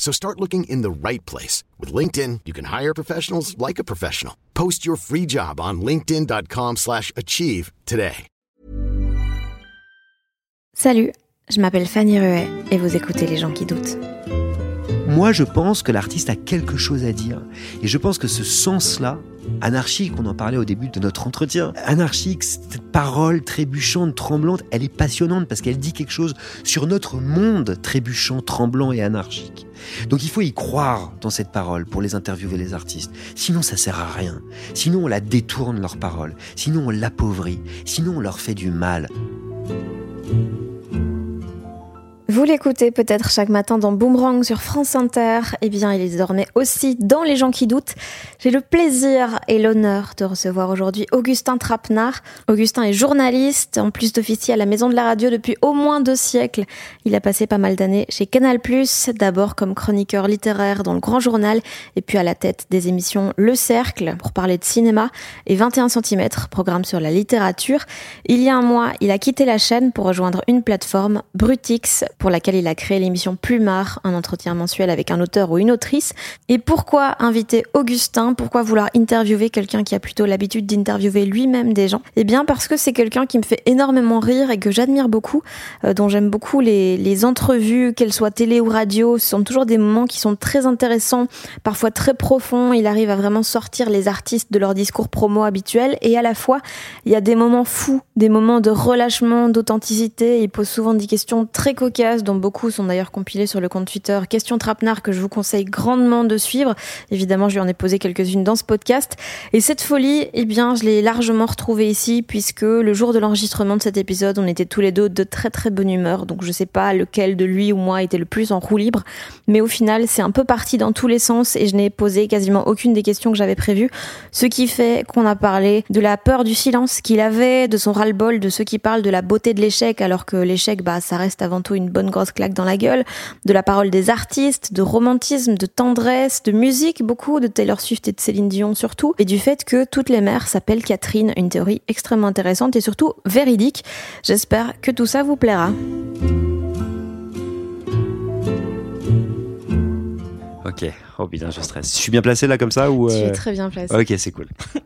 So start looking in the right place. With LinkedIn, you can hire professionals like a professional. Post your free job on linkedin.com slash achieve today. Salut, je m'appelle Fanny Ruet et vous écoutez Les gens qui doutent. Moi, je pense que l'artiste a quelque chose à dire. Et je pense que ce sens-là, anarchique, on en parlait au début de notre entretien, anarchique, cette parole trébuchante, tremblante, elle est passionnante parce qu'elle dit quelque chose sur notre monde trébuchant, tremblant et anarchique. Donc il faut y croire dans cette parole pour les interviewer les artistes. Sinon ça sert à rien. Sinon on la détourne leur parole. Sinon on l'appauvrit. Sinon on leur fait du mal. Vous l'écoutez peut-être chaque matin dans Boomerang sur France Inter. Eh bien, il est désormais aussi dans Les gens qui doutent. J'ai le plaisir et l'honneur de recevoir aujourd'hui Augustin Trapenard. Augustin est journaliste, en plus d'officier à la Maison de la Radio depuis au moins deux siècles. Il a passé pas mal d'années chez Canal+, d'abord comme chroniqueur littéraire dans le Grand Journal, et puis à la tête des émissions Le Cercle pour parler de cinéma et 21 cm, programme sur la littérature. Il y a un mois, il a quitté la chaîne pour rejoindre une plateforme, Brutix, pour laquelle il a créé l'émission Plumard, un entretien mensuel avec un auteur ou une autrice. Et pourquoi inviter Augustin? Pourquoi vouloir interviewer quelqu'un qui a plutôt l'habitude d'interviewer lui-même des gens? Eh bien parce que c'est quelqu'un qui me fait énormément rire et que j'admire beaucoup, euh, dont j'aime beaucoup les, les entrevues, qu'elles soient télé ou radio. Ce sont toujours des moments qui sont très intéressants, parfois très profonds. Il arrive à vraiment sortir les artistes de leur discours promo habituel et à la fois il y a des moments fous, des moments de relâchement, d'authenticité. Il pose souvent des questions très dont beaucoup sont d'ailleurs compilés sur le compte Twitter Question Trapenard que je vous conseille grandement de suivre. Évidemment, je lui en ai posé quelques-unes dans ce podcast. Et cette folie, eh bien, je l'ai largement retrouvée ici puisque le jour de l'enregistrement de cet épisode, on était tous les deux de très très bonne humeur. Donc je sais pas lequel de lui ou moi était le plus en roue libre. Mais au final, c'est un peu parti dans tous les sens et je n'ai posé quasiment aucune des questions que j'avais prévues. Ce qui fait qu'on a parlé de la peur du silence qu'il avait, de son ras-le-bol, de ceux qui parlent de la beauté de l'échec alors que l'échec, bah, ça reste avant tout une bonne grosse claque dans la gueule, de la parole des artistes, de romantisme, de tendresse, de musique, beaucoup de Taylor Swift et de Céline Dion surtout, et du fait que toutes les mères s'appellent Catherine, une théorie extrêmement intéressante et surtout véridique. J'espère que tout ça vous plaira. Ok. Oh putain, je stresse. Je suis bien placé là comme ça ou Tu es euh, très bien placé. Ok, c'est cool.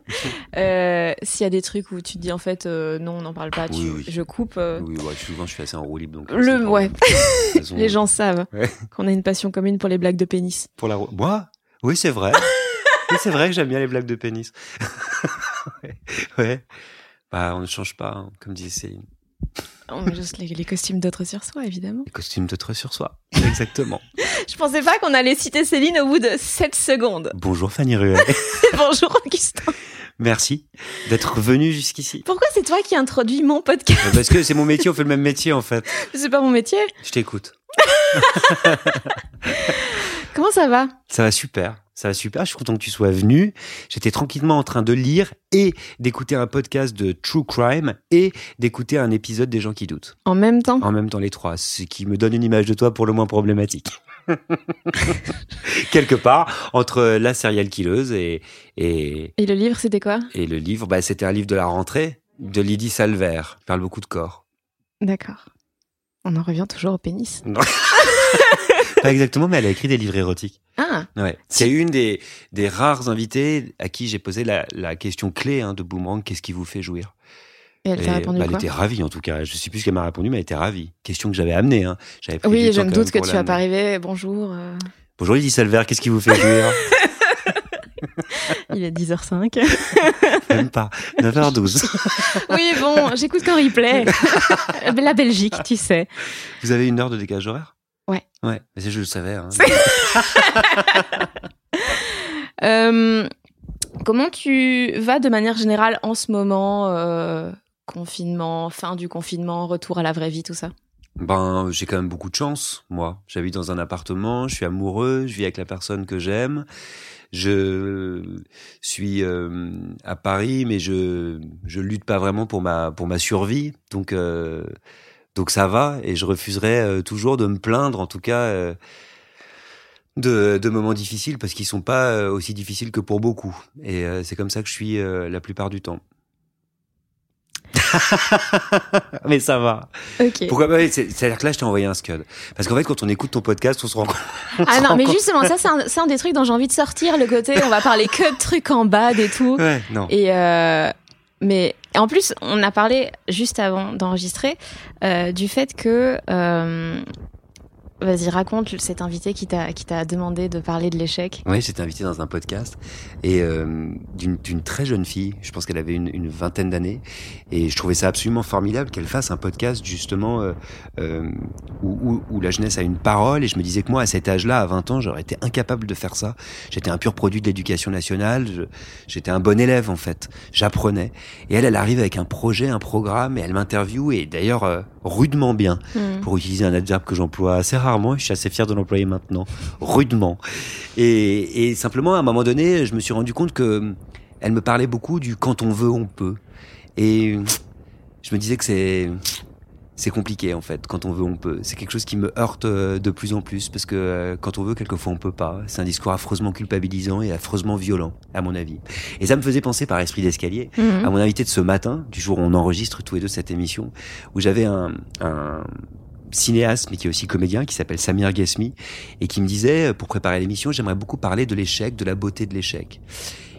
Euh, S'il y a des trucs où tu te dis en fait euh, non, on n'en parle pas, tu- Oui, oui. je coupe. euh, Oui, ouais, souvent je suis assez en roue libre donc. Le- ouais. façon, Les gens savent Ouais. qu'on a une passion commune pour les blagues de pénis. Pour la. Moi? Oui, c'est vrai. oui, c'est vrai que j'aime bien les blagues de pénis. ouais. ouais. Bah, on ne change pas, hein, comme disait Céline. On met juste les, les costumes d'autres sur soi, évidemment. Les costumes de sur soi. Exactement. Je pensais pas qu'on allait citer Céline au bout de 7 secondes. Bonjour Fanny Ruel. Bonjour Augustin. Merci d'être venu jusqu'ici. Pourquoi c'est toi qui introduis mon podcast Parce que c'est mon métier, on fait le même métier en fait. C'est pas mon métier. Je t'écoute. Comment ça va? Ça va super. Ça va super. Je suis content que tu sois venu. J'étais tranquillement en train de lire et d'écouter un podcast de True Crime et d'écouter un épisode des gens qui doutent. En même temps? En même temps, les trois. Ce qui me donne une image de toi pour le moins problématique. Quelque part, entre la serial killeuse et, et, Et le livre, c'était quoi? et le livre, bah, c'était un livre de la rentrée de Lydie Salver. Il parle beaucoup de corps. D'accord. On en revient toujours au pénis. Pas exactement, mais elle a écrit des livres érotiques. Ah Ouais. C'est une des, des rares invités à qui j'ai posé la, la question clé hein, de Boomerang, qu'est-ce qui vous fait jouir? Et elle Et, répondu bah, Elle quoi? était ravie en tout cas. Je sais plus ce qu'elle m'a répondu, mais elle était ravie. Question que j'avais amenée. Hein. J'avais pris Oui, je me doute que tu vas pas arriver. Bonjour. euh. Bonjour Lydie Salver, qu'est-ce qui vous fait jouir? Il est 10h05. Même pas. 9h12. oui, bon, j'écoute quand replay. La Belgique, tu sais. Vous avez une heure de décalage horaire? Ouais. Mais je le savais. Hein. euh, comment tu vas de manière générale en ce moment euh, Confinement, fin du confinement, retour à la vraie vie, tout ça? Ben, j'ai quand même beaucoup de chance, moi. J'habite dans un appartement, je suis amoureux, je vis avec la personne que j'aime. Je suis euh, à Paris, mais je je lutte pas vraiment pour ma pour ma survie. Donc euh, donc ça va et je refuserai euh, toujours de me plaindre, en tout cas. de, de moments difficiles parce qu'ils sont pas aussi difficiles que pour beaucoup et c'est comme ça que je suis la plupart du temps. mais ça va. Ok. Pourquoi C'est-à-dire que là, je t'ai envoyé un scud. Parce qu'en fait, quand on écoute ton podcast, on se rend compte. Ah non, mais justement, ça, c'est un, des trucs dont j'ai envie de sortir, le côté, on va parler que de trucs en bas et tout. Ouais, non. Et euh, mais en plus, on a parlé juste avant d'enregistrer euh, du fait que euh, Vas-y, raconte cet invité qui t'a demandé de parler de l'échec. Oui, j'étais invité dans un podcast et euh, d'une très jeune fille. Je pense qu'elle avait une, une vingtaine d'années et je trouvais ça absolument formidable qu'elle fasse un podcast justement euh, euh, où, où, où, la jeunesse a une parole. Et je me disais que moi, à cet âge-là, à 20 ans, j'aurais été incapable de faire ça. J'étais un pur produit de l'éducation nationale. J'étais un bon élève en fait. J'apprenais. Et elle, elle arrive avec un projet, un programme et elle m'interviewe et d'ailleurs euh, rudement bien hmm. pour utiliser un adverbe que j'emploie assez rarement. Je suis assez fier de l'employer maintenant. Rudement. Et, et, simplement, à un moment donné, je me suis rendu compte que elle me parlait beaucoup du quand on veut, on peut. Et je me disais que c'est c'est compliqué en fait. Quand on veut, on peut. C'est quelque chose qui me heurte euh, de plus en plus parce que euh, quand on veut, quelquefois on peut pas. C'est un discours affreusement culpabilisant et affreusement violent, à mon avis. Et ça me faisait penser par esprit d'escalier mhm. à mon invité de ce matin, du jour où on enregistre tous les deux cette émission, où j'avais un, un cinéaste mais qui est aussi comédien qui s'appelle Samir Ghesmi et qui me disait pour préparer l'émission j'aimerais beaucoup parler de l'échec de la beauté de l'échec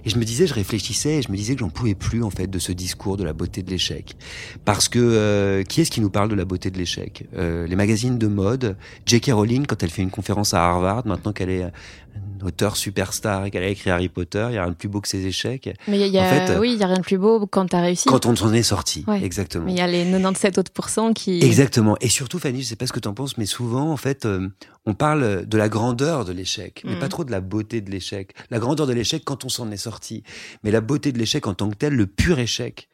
et je me disais, je réfléchissais et je me disais que j'en pouvais plus en fait de ce discours de la beauté de l'échec. Parce que euh, qui est-ce qui nous parle de la beauté de l'échec? Euh, Les magazines de mode. J.K. Rowling, quand elle fait une conférence à Harvard, maintenant qu'elle est auteur superstar et qu'elle a écrit Harry Potter, il y a rien de plus beau que ses échecs. Mais il y a, en fait, oui, il y a rien de plus beau quand tu as réussi. Quand on s'en est sorti, exactement. Mais il y a les 97 autres pourcents qui. Exactement. Et surtout, Fanny, je sais pas ce que tu en penses, mais souvent, en fait, euh, on parle de la grandeur de l'échec, mais mm. pas trop de la beauté de l'échec. La grandeur de l'échec quand on s'en est sorti, mais la beauté de l'échec en tant que tel, le pur échec,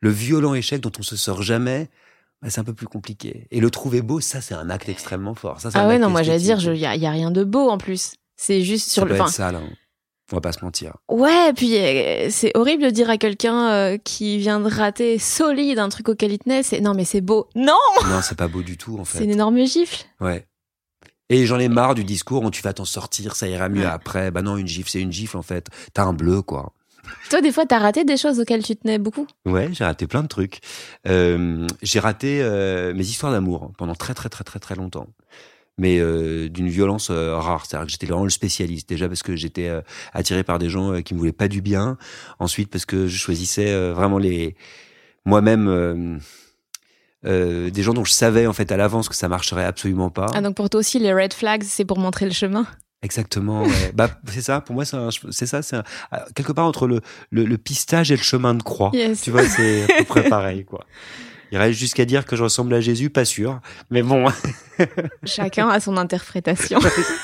le violent échec dont on se sort jamais. Bah, c'est un peu plus compliqué. Et le trouver beau, ça, c'est un acte extrêmement fort. Ça, ah ouais, non, moi, j'allais dire, il y, y, a rien de beau en plus. C'est juste sur ça le. Peut être sale, hein. On va pas se mentir. Ouais, puis euh, c'est horrible de dire à quelqu'un euh, qui vient de rater solide un truc auquel il tenait, c'est non mais c'est beau. Non Non, c'est pas beau du tout en fait. C'est une énorme gifle. Ouais. Et j'en ai marre du discours où tu vas t'en sortir, ça ira mieux après. Bah non, une gifle, c'est une gifle en fait. T'as un bleu quoi. Toi, des fois, t'as raté des choses auxquelles tu tenais beaucoup? Ouais, j'ai raté plein de trucs. Euh, j'ai raté mes histoires d'amour hein, pendant très très très très très longtemps mais euh, d'une violence euh, rare. C'est-à-dire que j'étais vraiment le spécialiste. Déjà parce que j'étais euh, attiré par des gens qui me voulaient pas du bien. Ensuite parce que je choisissais vraiment les moi-même. des gens dont je savais en fait à l'avance que ça marcherait absolument pas. Ah donc pour toi aussi les red flags c'est pour montrer le chemin. Exactement. Ouais. bah c'est ça. Pour moi c'est ça. C'est quelque part entre le, le, le pistage et le chemin de croix. Tu vois c'est à peu près pareil quoi. Il reste jusqu'à dire que je ressemble à Jésus, pas sûr. Mais bon. Chacun a son interprétation.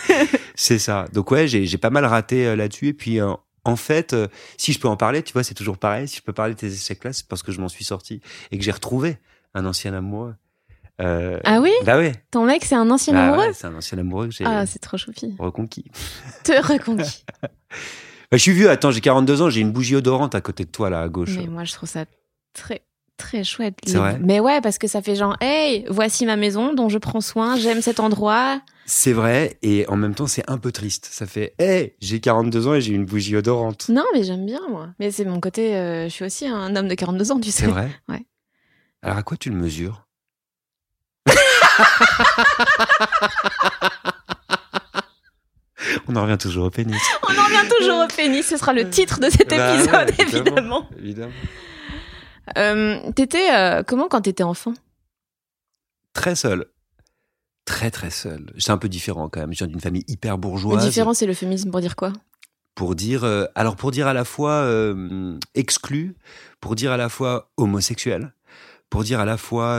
c'est ça. Donc ouais, j'ai pas mal raté euh, là-dessus. Et puis euh, en fait, euh, si je peux en parler, tu vois, c'est toujours pareil. Si je peux parler de tes échecs-là, c'est parce que je m'en suis sorti et que j'ai retrouvé un ancien amoureux. ah oui? Bah oui. Ton mec, c'est un ancien bah amoureux? C'est un ancien amoureux que j'ai Ah, c'est trop choupi. reconquis. Te reconquis. bah, je suis vieux, attends, j'ai 42 ans, j'ai une bougie odorante à côté de toi, là, à gauche. Mais moi, je trouve ça très très chouette. C'est vrai. Mais ouais, parce que ça fait genre, hey, voici ma maison dont je prends soin, j'aime cet endroit. C'est vrai, et en même temps, c'est un peu triste. Ça fait, hey, j'ai 42 ans et j'ai une bougie odorante. Non, mais j'aime bien, moi. Mais c'est mon côté, euh, je suis aussi un homme de 42 ans, tu sais. C'est vrai Ouais. Alors à quoi tu le mesures? On en revient toujours au pénis. On en revient toujours au pénis, ce sera le titre de cet bah épisode, évidemment. évidemment. Euh, t'étais euh, comment quand t'étais enfant? Très seul. Très très seul. C'est un peu différent quand même. Je viens d'une famille hyper bourgeoise. différent, c'est l'euphémisme pour dire quoi? Pour dire, euh, alors pour dire à la fois exclu, pour dire à la fois homosexuel, pour dire à la fois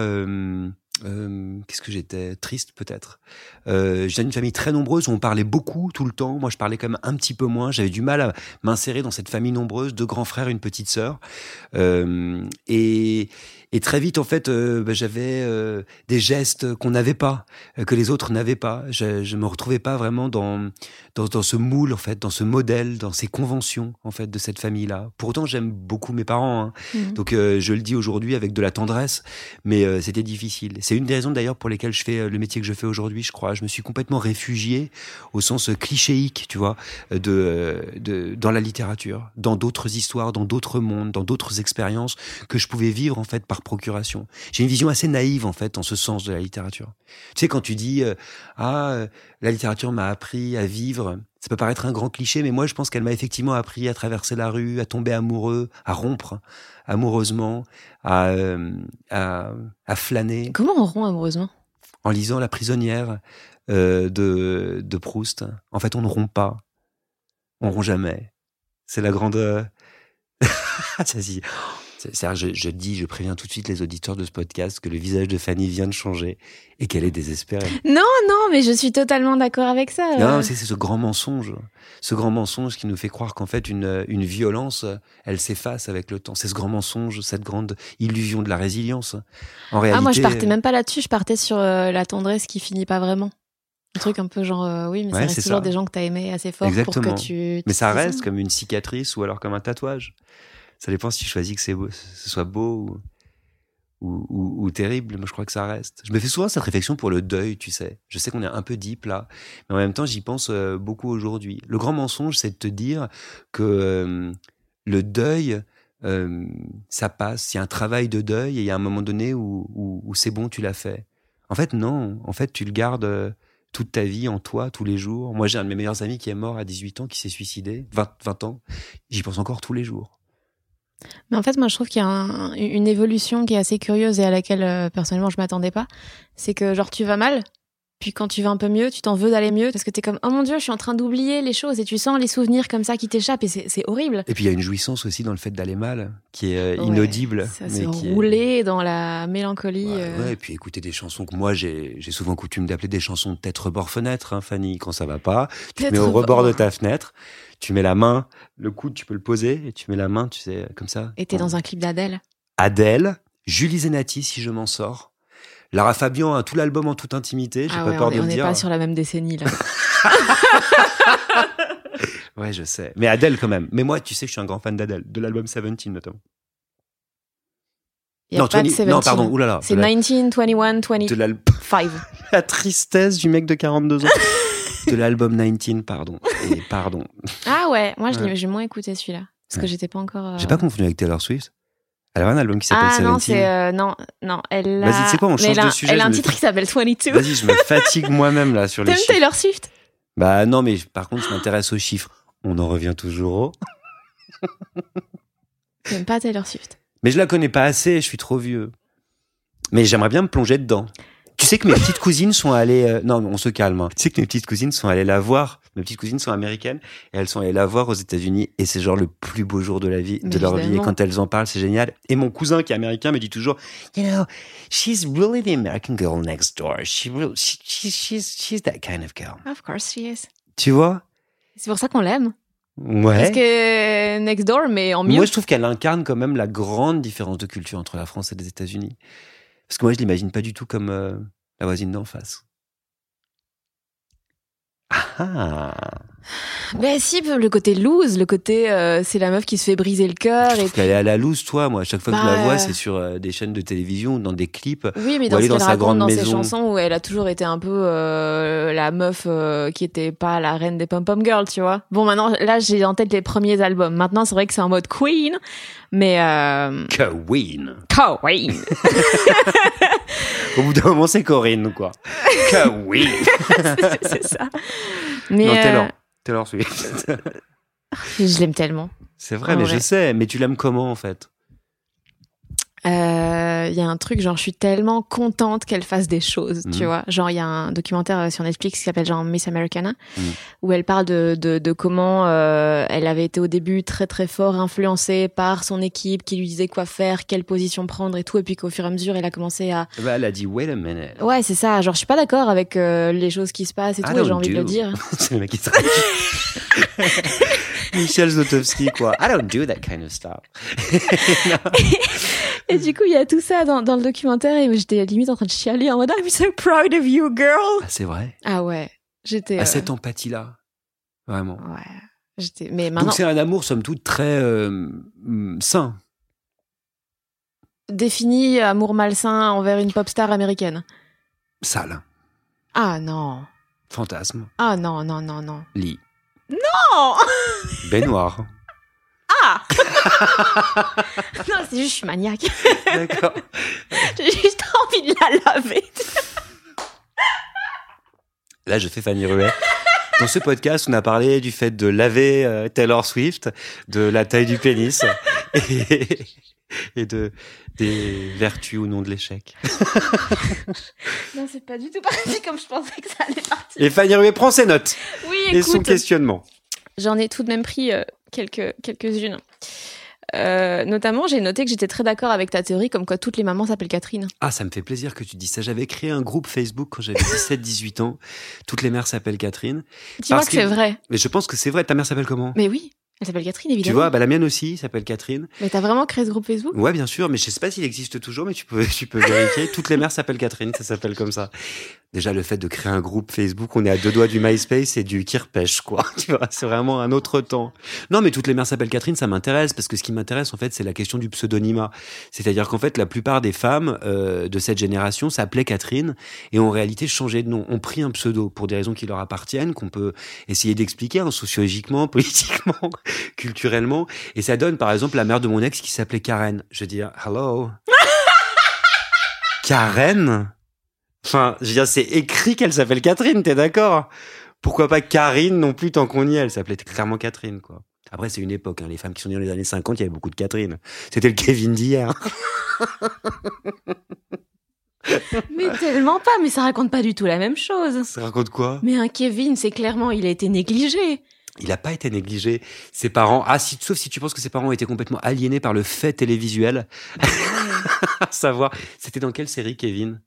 euh, qu'est-ce que j'étais triste peut-être. Euh, j'ai une famille très nombreuse où on parlait beaucoup tout le temps. Moi, je parlais quand même un petit peu moins. J'avais du mal à m'insérer dans cette famille nombreuse, deux grands frères, une petite sœur. Euh, et, et très vite, en fait, euh, bah, j'avais euh, des gestes qu'on n'avait pas, euh, que les autres n'avaient pas. Je, je me retrouvais pas vraiment dans, dans dans ce moule, en fait, dans ce modèle, dans ces conventions, en fait, de cette famille-là. Pourtant, j'aime beaucoup mes parents. Hein. Mhm. Donc, euh, je le dis aujourd'hui avec de la tendresse, mais c'était difficile. C'est une des raisons d'ailleurs pour lesquelles je fais le métier que je fais aujourd'hui, je crois. Je me suis complètement réfugié au sens clichéique, tu vois, de, de dans la littérature, dans d'autres histoires, dans d'autres mondes, dans d'autres expériences que je pouvais vivre en fait par procuration. J'ai une vision assez naïve en fait en ce sens de la littérature. Tu sais quand tu dis euh, ah euh, la littérature m'a appris à vivre, ça peut paraître un grand cliché, mais moi je pense qu'elle m'a effectivement appris à traverser la rue, à tomber amoureux, à rompre amoureusement, à, euh, à, à flâner Comment on rompt amoureusement? En lisant La prisonnière euh, de, de Proust. En fait, on ne rompt pas. On rompt jamais. C'est la grande. Ça, c'est-à-dire, je, je dis, je préviens tout de suite les auditeurs de ce podcast que le visage de Fanny vient de changer et qu'elle est désespérée. Non, non, mais je suis totalement d'accord avec ça. Non, c'est ce grand mensonge, ce grand mensonge qui nous fait croire qu'en fait une, une violence, elle s'efface avec le temps. C'est ce grand mensonge, cette grande illusion de la résilience. En réalité, ah, moi, je partais même pas là-dessus. Je partais sur euh, la tendresse qui finit pas vraiment. Un truc un peu genre, euh, oui, mais ça Ouais, reste c'est toujours ça. des gens que t'as aimé assez fort Exactement. pour que tu. Mais ça reste comme une cicatrice ou alors comme un tatouage. Ça dépend si tu choisis que ce soit beau ou, terrible. Moi, je crois que ça reste. Je me fais souvent cette réflexion pour le deuil, tu sais. Je sais qu'on est un peu deep là, mais en même temps, j'y pense euh, beaucoup aujourd'hui. Le grand mensonge, c'est de te dire que euh, le deuil, euh, ça passe. Il y a un travail de deuil et il y a un moment donné où, c'est bon, tu l'as fait. En fait, non. En fait, tu le gardes. toute ta vie en toi, tous les jours. Moi, j'ai un de mes meilleurs amis qui est mort à 18 ans, qui s'est suicidé, 20, 20 ans. J'y pense encore tous les jours. Mais en fait, moi, je trouve qu'il y a un- une évolution qui est assez curieuse et à laquelle, euh, personnellement, je m'attendais pas. C'est que, genre, tu vas mal, puis quand tu vas un peu mieux, tu t'en veux d'aller mieux, parce que t'es comme, oh mon dieu, je suis en train d'oublier les choses, et tu sens les souvenirs comme ça qui t'échappent, et c'est horrible. Et puis, il y a une jouissance aussi dans le fait d'aller mal, qui est euh, Ouais, inaudible. Ça mais se qui est- rouler dans la mélancolie. Ouais, euh. ouais, et puis écouter des chansons que moi, j'ai j'ai souvent coutume d'appeler des chansons de tête rebord-fenêtre, hein, Fanny, quand ça va pas. Tu te mets au rebord. rebord de ta fenêtre, tu mets la main, le coude, tu peux le poser, et tu mets la main, tu sais, comme ça. Et t'es dans un clip d'Adèle? Adèle, Julie Zenati, si je m'en sors. Lara Fabian a tout l'album en toute intimité, j'ai Ah pas ouais, peur on de est- le on n'est pas sur la même décennie, là. Ouais, je sais. Mais Adèle quand même. Mais moi, tu sais que je suis un grand fan d'Adèle, de l'album 17 notamment. Y a non, pas de 20 non, 17. pardon, oulala. C'est de la- 19, 21, de 25. l'al- la tristesse du mec de 42 ans. de l'album 19, pardon. Et pardon. Ah ouais, moi, Ouais. j'ai moins écouté celui-là. Parce que Ouais. j'étais pas encore. euh, J'ai pas confondu avec Taylor Swift. Elle a un album qui s'appelle Ah 17. non, c'est. euh, non, non, elle a. Vas-y, c'est quoi, on change de sujet, Elle a un me- titre qui s'appelle 22. Vas-y, je me fatigue moi-même là sur les T'aimes chiffres. Taylor Swift? Bah non, mais par contre, je m'intéresse aux chiffres. On en revient toujours au. T'aimes pas Taylor Swift? Mais je la connais pas assez, je suis trop vieux. Mais j'aimerais bien me plonger dedans. Tu sais que mes petites cousines sont allées. euh, Non, on se calme. hein. Tu sais que mes petites cousines sont allées la voir. Mes petites cousines sont américaines et elles sont allées la voir aux États-Unis et c'est genre le plus beau jour de la vie, de Mais leur vie. Et quand elles en parlent, c'est génial. Et mon cousin qui est américain me dit toujours, you know, she's really the American girl next door. She really, she, she- she's, she's that kind of girl. Of course she is. Tu vois? C'est pour ça qu'on l'aime. Ouais. Parce que Next Door, mais en mieux? Moi, je trouve qu'elle incarne quand même la grande différence de culture entre la France et les États-Unis. Parce que moi, je l'imagine pas du tout comme euh, la voisine d'en face. Ah Ben si, le côté loose, le côté euh, c'est la meuf qui se fait briser le cœur. Et trouve qu'elle est à la loose, toi. Moi, à chaque fois que je la Bah, vois, euh, c'est sur euh, des chaînes de télévision ou dans des clips. Oui, mais dans ce dans sa grande dans ses maison. chansons où elle a toujours été un peu euh, la meuf euh, qui était pas la reine des pom-pom girls, tu vois. Bon, maintenant, là, j'ai en tête les premiers albums. Maintenant, c'est vrai que c'est en mode Queen, mais euh, Queen. Queen. Au bout d'un moment, c'est Corinne, quoi. Queen. c'est ça. Mais non, Taylor. euh, Taylor Swift. je l'aime tellement. c'est vrai, En mais vrai. je sais. Mais tu l'aimes comment, en fait? Euh, il y a un truc genre je suis tellement contente qu'elle fasse des choses, tu vois. Genre il y a un documentaire euh, sur Netflix qui s'appelle genre Miss Americana Mhm. où elle parle de de, de comment euh, elle avait été au début très très fort influencée par son équipe qui lui disait quoi faire, quelle position prendre et tout et puis qu'au fur et à mesure elle a commencé à Bah, elle a dit wait a minute. Ouais, c'est ça, genre je suis pas d'accord avec euh, les choses qui se passent et I tout et j'ai envie de le dire. c'est le mec qui se Michel Zlotowski, quoi. I don't do that kind of stuff. Et du coup, il y a tout ça dans, dans le documentaire et j'étais limite en train de chialer en mode I'm so proud of you, girl. Ah, c'est vrai. Ah ouais, j'étais. À euh, cette empathie-là. Vraiment. Ouais, j'étais. Mais maintenant, Donc c'est un amour, somme toute, très euh, mm, sain. défini amour malsain envers une pop star américaine. Sale. Ah non. Fantasme. Ah non, non, non, non. Lit. Oh Baignoire. Ah Non, c'est juste, je suis maniaque. D'accord. J'ai juste envie de la laver. Là, je fais Fanny Ruet. Dans ce podcast, on a parlé du fait de laver euh, Taylor Swift, de la taille du pénis et, et de des vertus ou non de l'échec. Non, c'est pas du tout parti comme je pensais que ça allait partir. Et Fanny Ruet prend ses notes Oui, et son écoute, questionnement. j'en ai tout de même pris euh, quelques, quelques-unes. Euh, notamment, j'ai noté que j'étais très d'accord avec ta théorie comme quoi toutes les mamans s'appellent Catherine. Ah, ça me fait plaisir que tu dis ça. J'avais créé un groupe Facebook quand j'avais 17-18 ans. Toutes les mères s'appellent Catherine. Dis-moi que c'est vrai. Mais je pense que c'est vrai. Ta mère s'appelle comment? Mais oui, elle s'appelle Catherine, Tu évidemment. vois, bah, la mienne aussi s'appelle Catherine. Mais t'as vraiment créé ce groupe Facebook? Ouais, bien sûr, mais je sais pas s'il existe toujours, mais tu peux, tu peux vérifier. Toutes les mères s'appellent Catherine, ça s'appelle comme ça. Déjà, le fait de créer un groupe Facebook, on est à deux doigts du MySpace et du Kirpech, quoi. Tu vois, c'est vraiment un autre temps. Non, mais toutes les mères s'appellent Catherine, ça m'intéresse, parce que ce qui m'intéresse, en fait, c'est la question du pseudonymat. C'est-à-dire qu'en fait, la plupart des femmes euh, de cette génération s'appelaient Catherine et ont en réalité changé de nom, ont pris un pseudo pour des raisons qui leur appartiennent, qu'on peut essayer d'expliquer hein, sociologiquement, politiquement, culturellement. Et ça donne, par exemple, la mère de mon ex qui s'appelait Karen. Je veux dire, hello. Karen? Enfin, je veux dire, c'est écrit qu'elle s'appelle Catherine, t'es d'accord? Pourquoi pas Karine non plus tant qu'on y est? Elle s'appelait clairement Catherine, quoi. Après, c'est une époque. Hein. Les femmes qui sont nées dans les années 50, il y avait beaucoup de Catherine. C'était le Kevin d'hier. Mais tellement pas, mais ça raconte pas du tout la même chose. Ça raconte quoi? Mais un Kevin, c'est clairement, il a été négligé. Il n'a pas été négligé. Ses parents, ah, si, sauf si tu penses que ses parents ont été complètement aliénés par le fait télévisuel. à savoir, c'était dans quelle série, Kevin?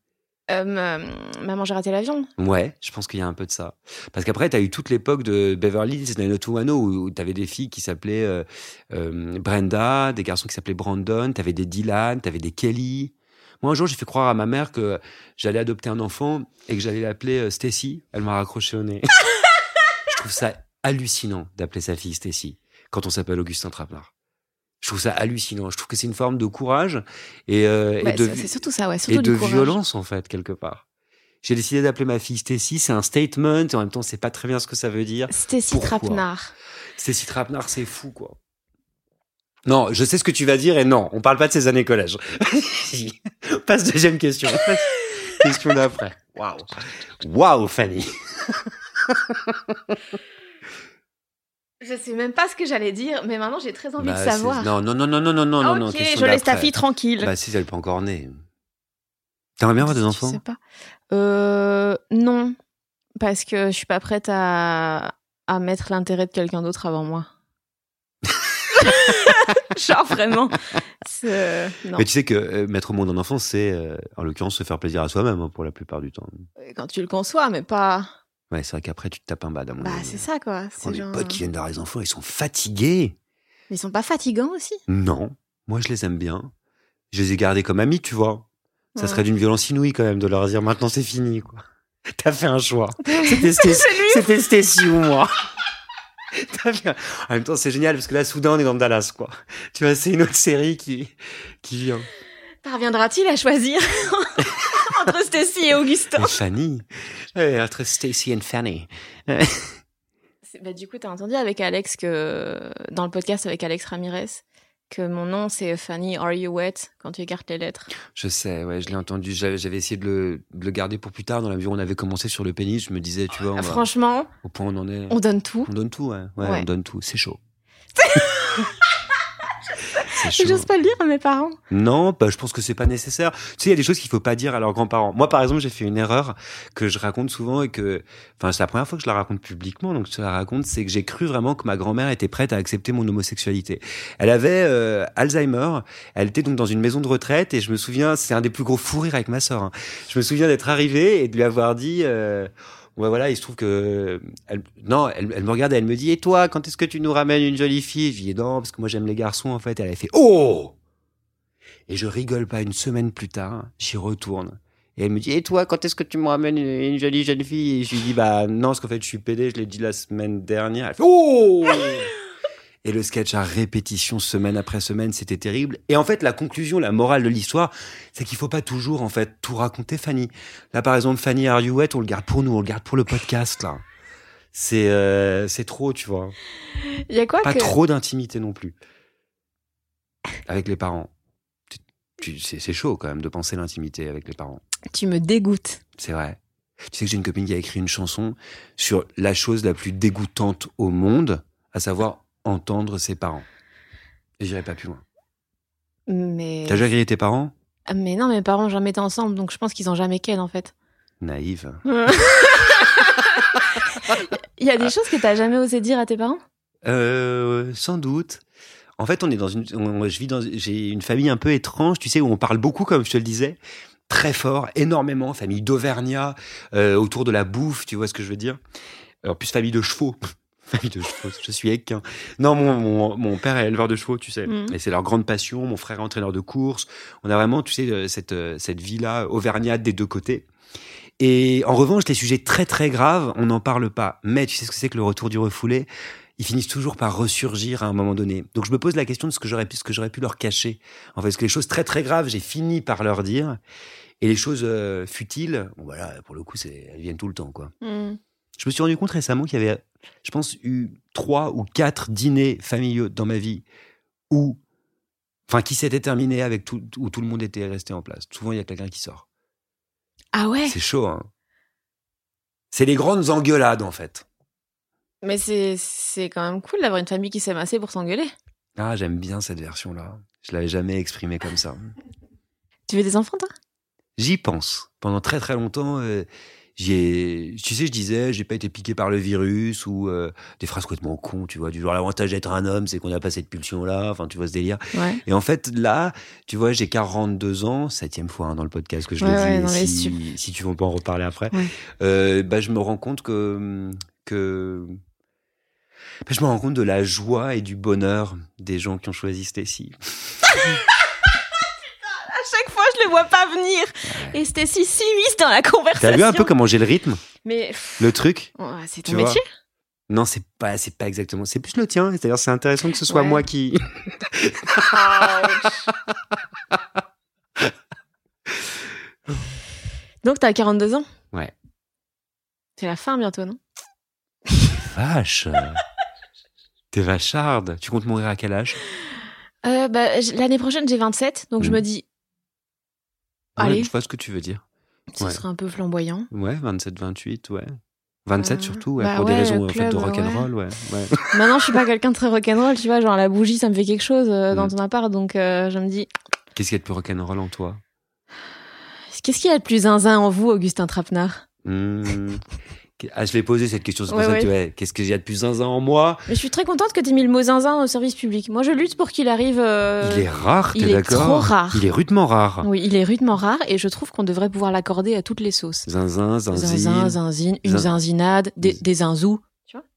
Euh, ma- maman, j'ai raté l'avion. Ouais, je pense qu'il y a un peu de ça. Parce qu'après, tu as eu toute l'époque de Beverly Hills 90210 où tu avais des filles qui s'appelaient euh, euh, Brenda, des garçons qui s'appelaient Brandon, tu avais des Dylan, tu avais des Kelly. Moi, un jour, j'ai fait croire à ma mère que j'allais adopter un enfant et que j'allais l'appeler euh, Stacy. Elle m'a raccroché au nez. je trouve ça hallucinant d'appeler sa fille Stacy quand on s'appelle Augustin Trapenard. Je trouve ça hallucinant. Je trouve que c'est une forme de courage et, euh, de, c'est c'est surtout ça, ouais. Surtout et de du courage. violence en fait quelque part. J'ai décidé d'appeler ma fille Stacy, c'est un statement et en même temps c'est pas très bien ce que ça veut dire. Stacy Trapenard. Stacy Trapenard, c'est fou quoi. Non, je sais ce que tu vas dire et non, on parle pas de ses années collège. Passe deuxième question. question d'après. Waouh. Waouh Fanny. Je sais même pas ce que j'allais dire, mais maintenant j'ai très envie bah, de savoir. Non, non, non, non, non, non, non, non. Ok, je laisse ta fille tranquille. Bah si, elle peut encore née. T'aimerais bien avoir des enfants Je sais pas. Euh, non, parce que je suis pas prête à, à mettre l'intérêt de quelqu'un d'autre avant moi. Genre vraiment. Euh, non. Mais tu sais que euh, mettre au monde un enfant, c'est euh, en l'occurrence se faire plaisir à soi-même hein, pour la plupart du temps. Quand tu le conçois, mais pas Ouais, c'est vrai qu'après tu te tapes un bad à mon Bah, avis. c'est ça quoi. Quand les genre... potes qui viennent d'avoir des enfants, ils sont fatigués. Mais ils sont pas fatigants aussi? Non, moi je les aime bien. Je les ai gardés comme amis, tu vois. Ça Ouais. serait d'une violence inouïe quand même de leur dire maintenant c'est fini, quoi. T'as fait un choix. C'était Stacy ou moi. Fait En même temps, c'est génial parce que là, soudain, on est dans Dallas, quoi. Tu vois, c'est une autre série qui, qui vient. Parviendra-t-il à choisir? entre Stacy et Augustin Et Fanny. Ouais, entre Stacy et Fanny. Bah, du coup, t'as entendu avec Alex que dans le podcast avec Alex Ramirez que mon nom c'est Fanny Are You Wet? Quand tu écartes les lettres. Je sais, ouais, je l'ai entendu. J'avais essayé de le, de le garder pour plus tard. Dans la mesure où on avait commencé sur le pénis, je me disais, tu vois, on Ah, va- franchement, au point où on en est. on donne tout. On donne tout, ouais. Ouais, Ouais. on donne tout. C'est chaud. J'ose pas le dire à mes parents. Non, bah, je pense que c'est pas nécessaire. Tu sais, il y a des choses qu'il faut pas dire à leurs grands-parents. Moi, par exemple, j'ai fait une erreur que je raconte souvent et que, enfin, c'est la première fois que je la raconte publiquement, donc je la raconte, c'est que j'ai cru vraiment que ma grand-mère était prête à accepter mon homosexualité. Elle avait euh, Alzheimer. Elle était donc dans une maison de retraite et je me souviens, c'est un des plus gros fous rires avec ma sœur. hein. Je me souviens d'être arrivé et de lui avoir dit. Euh, Ouais, voilà, il se trouve que non, elle, elle me regarde et elle me dit et toi, quand est-ce que tu nous ramènes une jolie fille? Je dis non parce que moi j'aime les garçons en fait. Elle a fait oh et je rigole pas une semaine plus tard, j'y retourne. Et elle me dit, et toi, quand est-ce que tu me ramènes une, une jolie jeune fille? Et je lui dis, bah non, parce qu'en fait, je suis pédé, je l'ai dit la semaine dernière. Elle fait, oh Et le sketch à répétition, semaine après semaine, c'était terrible. Et en fait, la conclusion, la morale de l'histoire, c'est qu'il faut pas toujours, en fait, tout raconter, Fanny. Là, par exemple, Fanny Wet, on le garde pour nous, on le garde pour le podcast, là. C'est euh, c'est trop, tu vois. Il y a quoi Pas que... trop d'intimité non plus. Avec les parents. C'est chaud quand même de penser l'intimité avec les parents. Tu me dégoûtes. C'est vrai. Tu sais que j'ai une copine qui a écrit une chanson sur la chose la plus dégoûtante au monde, à savoir entendre ses parents. Et j'irai pas plus loin. Mais... T'as déjà grillé tes parents? Ah, Mais non, mes parents jamais été ensemble, donc je pense qu'ils ont jamais ken en fait. Naïve. Il y a des choses que t'as jamais osé dire à tes parents? Euh, sans doute. En fait, on est dans une, on- je vis dans, j'ai une famille un peu étrange, tu sais, où on parle beaucoup, comme je te le disais, très fort, énormément, famille d'Auvergnat, euh, autour de la bouffe, tu vois ce que je veux dire? Alors plus famille de chevaux. Famille de chevaux, je suis équin. Non, mon, mon, mon père est éleveur de chevaux, tu sais. Mhm. Et c'est leur grande passion. Mon frère est entraîneur de course. On a vraiment, tu sais, euh, cette, euh, cette vie-là auvergnate des deux côtés. Et en revanche, les sujets très très graves, on n'en parle pas. Mais tu sais ce que c'est que le retour du refoulé? Ils finissent toujours par ressurgir à un moment donné. Donc je me pose la question de ce que j'aurais pu, ce que j'aurais pu leur cacher. En fait, parce que les choses très très graves, j'ai fini par leur dire. Et les choses euh, futiles, bon, voilà, pour le coup, c'est, elles viennent tout le temps, quoi. Hmm. Je me suis rendu compte récemment qu'il y avait, je pense, eu trois ou quatre dîners familiaux dans ma vie où, enfin, qui s'étaient terminés avec tout, où tout le monde était resté en place. Souvent, il y a quelqu'un qui sort. Ah ouais? C'est chaud, hein. C'est les grandes engueulades, en fait. Mais c'est c'est quand même cool d'avoir une famille qui s'aime assez pour s'engueuler. Ah, j'aime bien cette version-là. Je l'avais jamais exprimée comme ça. Tu veux des enfants, toi? J'y pense. Pendant très très longtemps, euh, j'ai, tu sais, je disais, j'ai pas été piqué par le virus ou euh, des phrases complètement cons, tu vois, du genre l'avantage d'être un homme, c'est qu'on n'a pas cette pulsion-là. Enfin, tu vois ce délire. Ouais. Et en fait, là, tu vois, j'ai 42 ans, septième fois hein, dans le podcast que je Ouais, le dis. si, si tu veux, on peut en reparler après. Euh, bah, je me rends compte que que bah, je me rends compte de la joie et du bonheur des gens qui ont choisi Stacy. Je les vois pas venir. Et c'était si dans la conversation. T'as vu un peu comment j'ai le rythme, Mais le truc ouais, c'est ton métier? Non, c'est pas, c'est pas exactement. C'est plus le tien. C'est-à-dire, c'est intéressant que ce soit Ouais. moi qui. Donc t'as 42 ans? Ouais. C'est la fin bientôt, non? Vache. T'es vacharde. Tu comptes mourir à quel âge? Euh, bah, L'année prochaine, j'ai 27, donc je Mm. me dis, Ouais. Je vois ce que tu veux dire. ce Ouais. serait un peu flamboyant. Ouais, 27, 28, ouais. 27 Euh, surtout, ouais, bah pour des raisons le en fait, club, de rock'n'roll, ouais. Maintenant, je suis pas quelqu'un de très rock'n'roll, tu vois, genre la bougie, ça me fait quelque chose euh, dans Mm. ton appart, donc euh, je me dis, Qu'est-ce qu'il y a de plus rock'n'roll en toi? Qu'est-ce qu'il y a de plus zinzin en vous, Augustin Trapenard? Hmm. Ah, je l'ai posé cette question, c'est Ouais, tu Qu'est-ce qu'il y a de plus zinzin en moi? Mais je suis très contente que tu aies mis le mot zinzin au service public. Moi, je lutte pour qu'il arrive. euh, Il est rare, il t'es est d'accord? trop rare. Il est rudement rare. Oui, il est rudement rare et je trouve qu'on devrait pouvoir l'accorder à toutes les sauces. Zinzin, zinzine, Zinzin, zinzine, une Zin- zinzinade, des, des zinzous.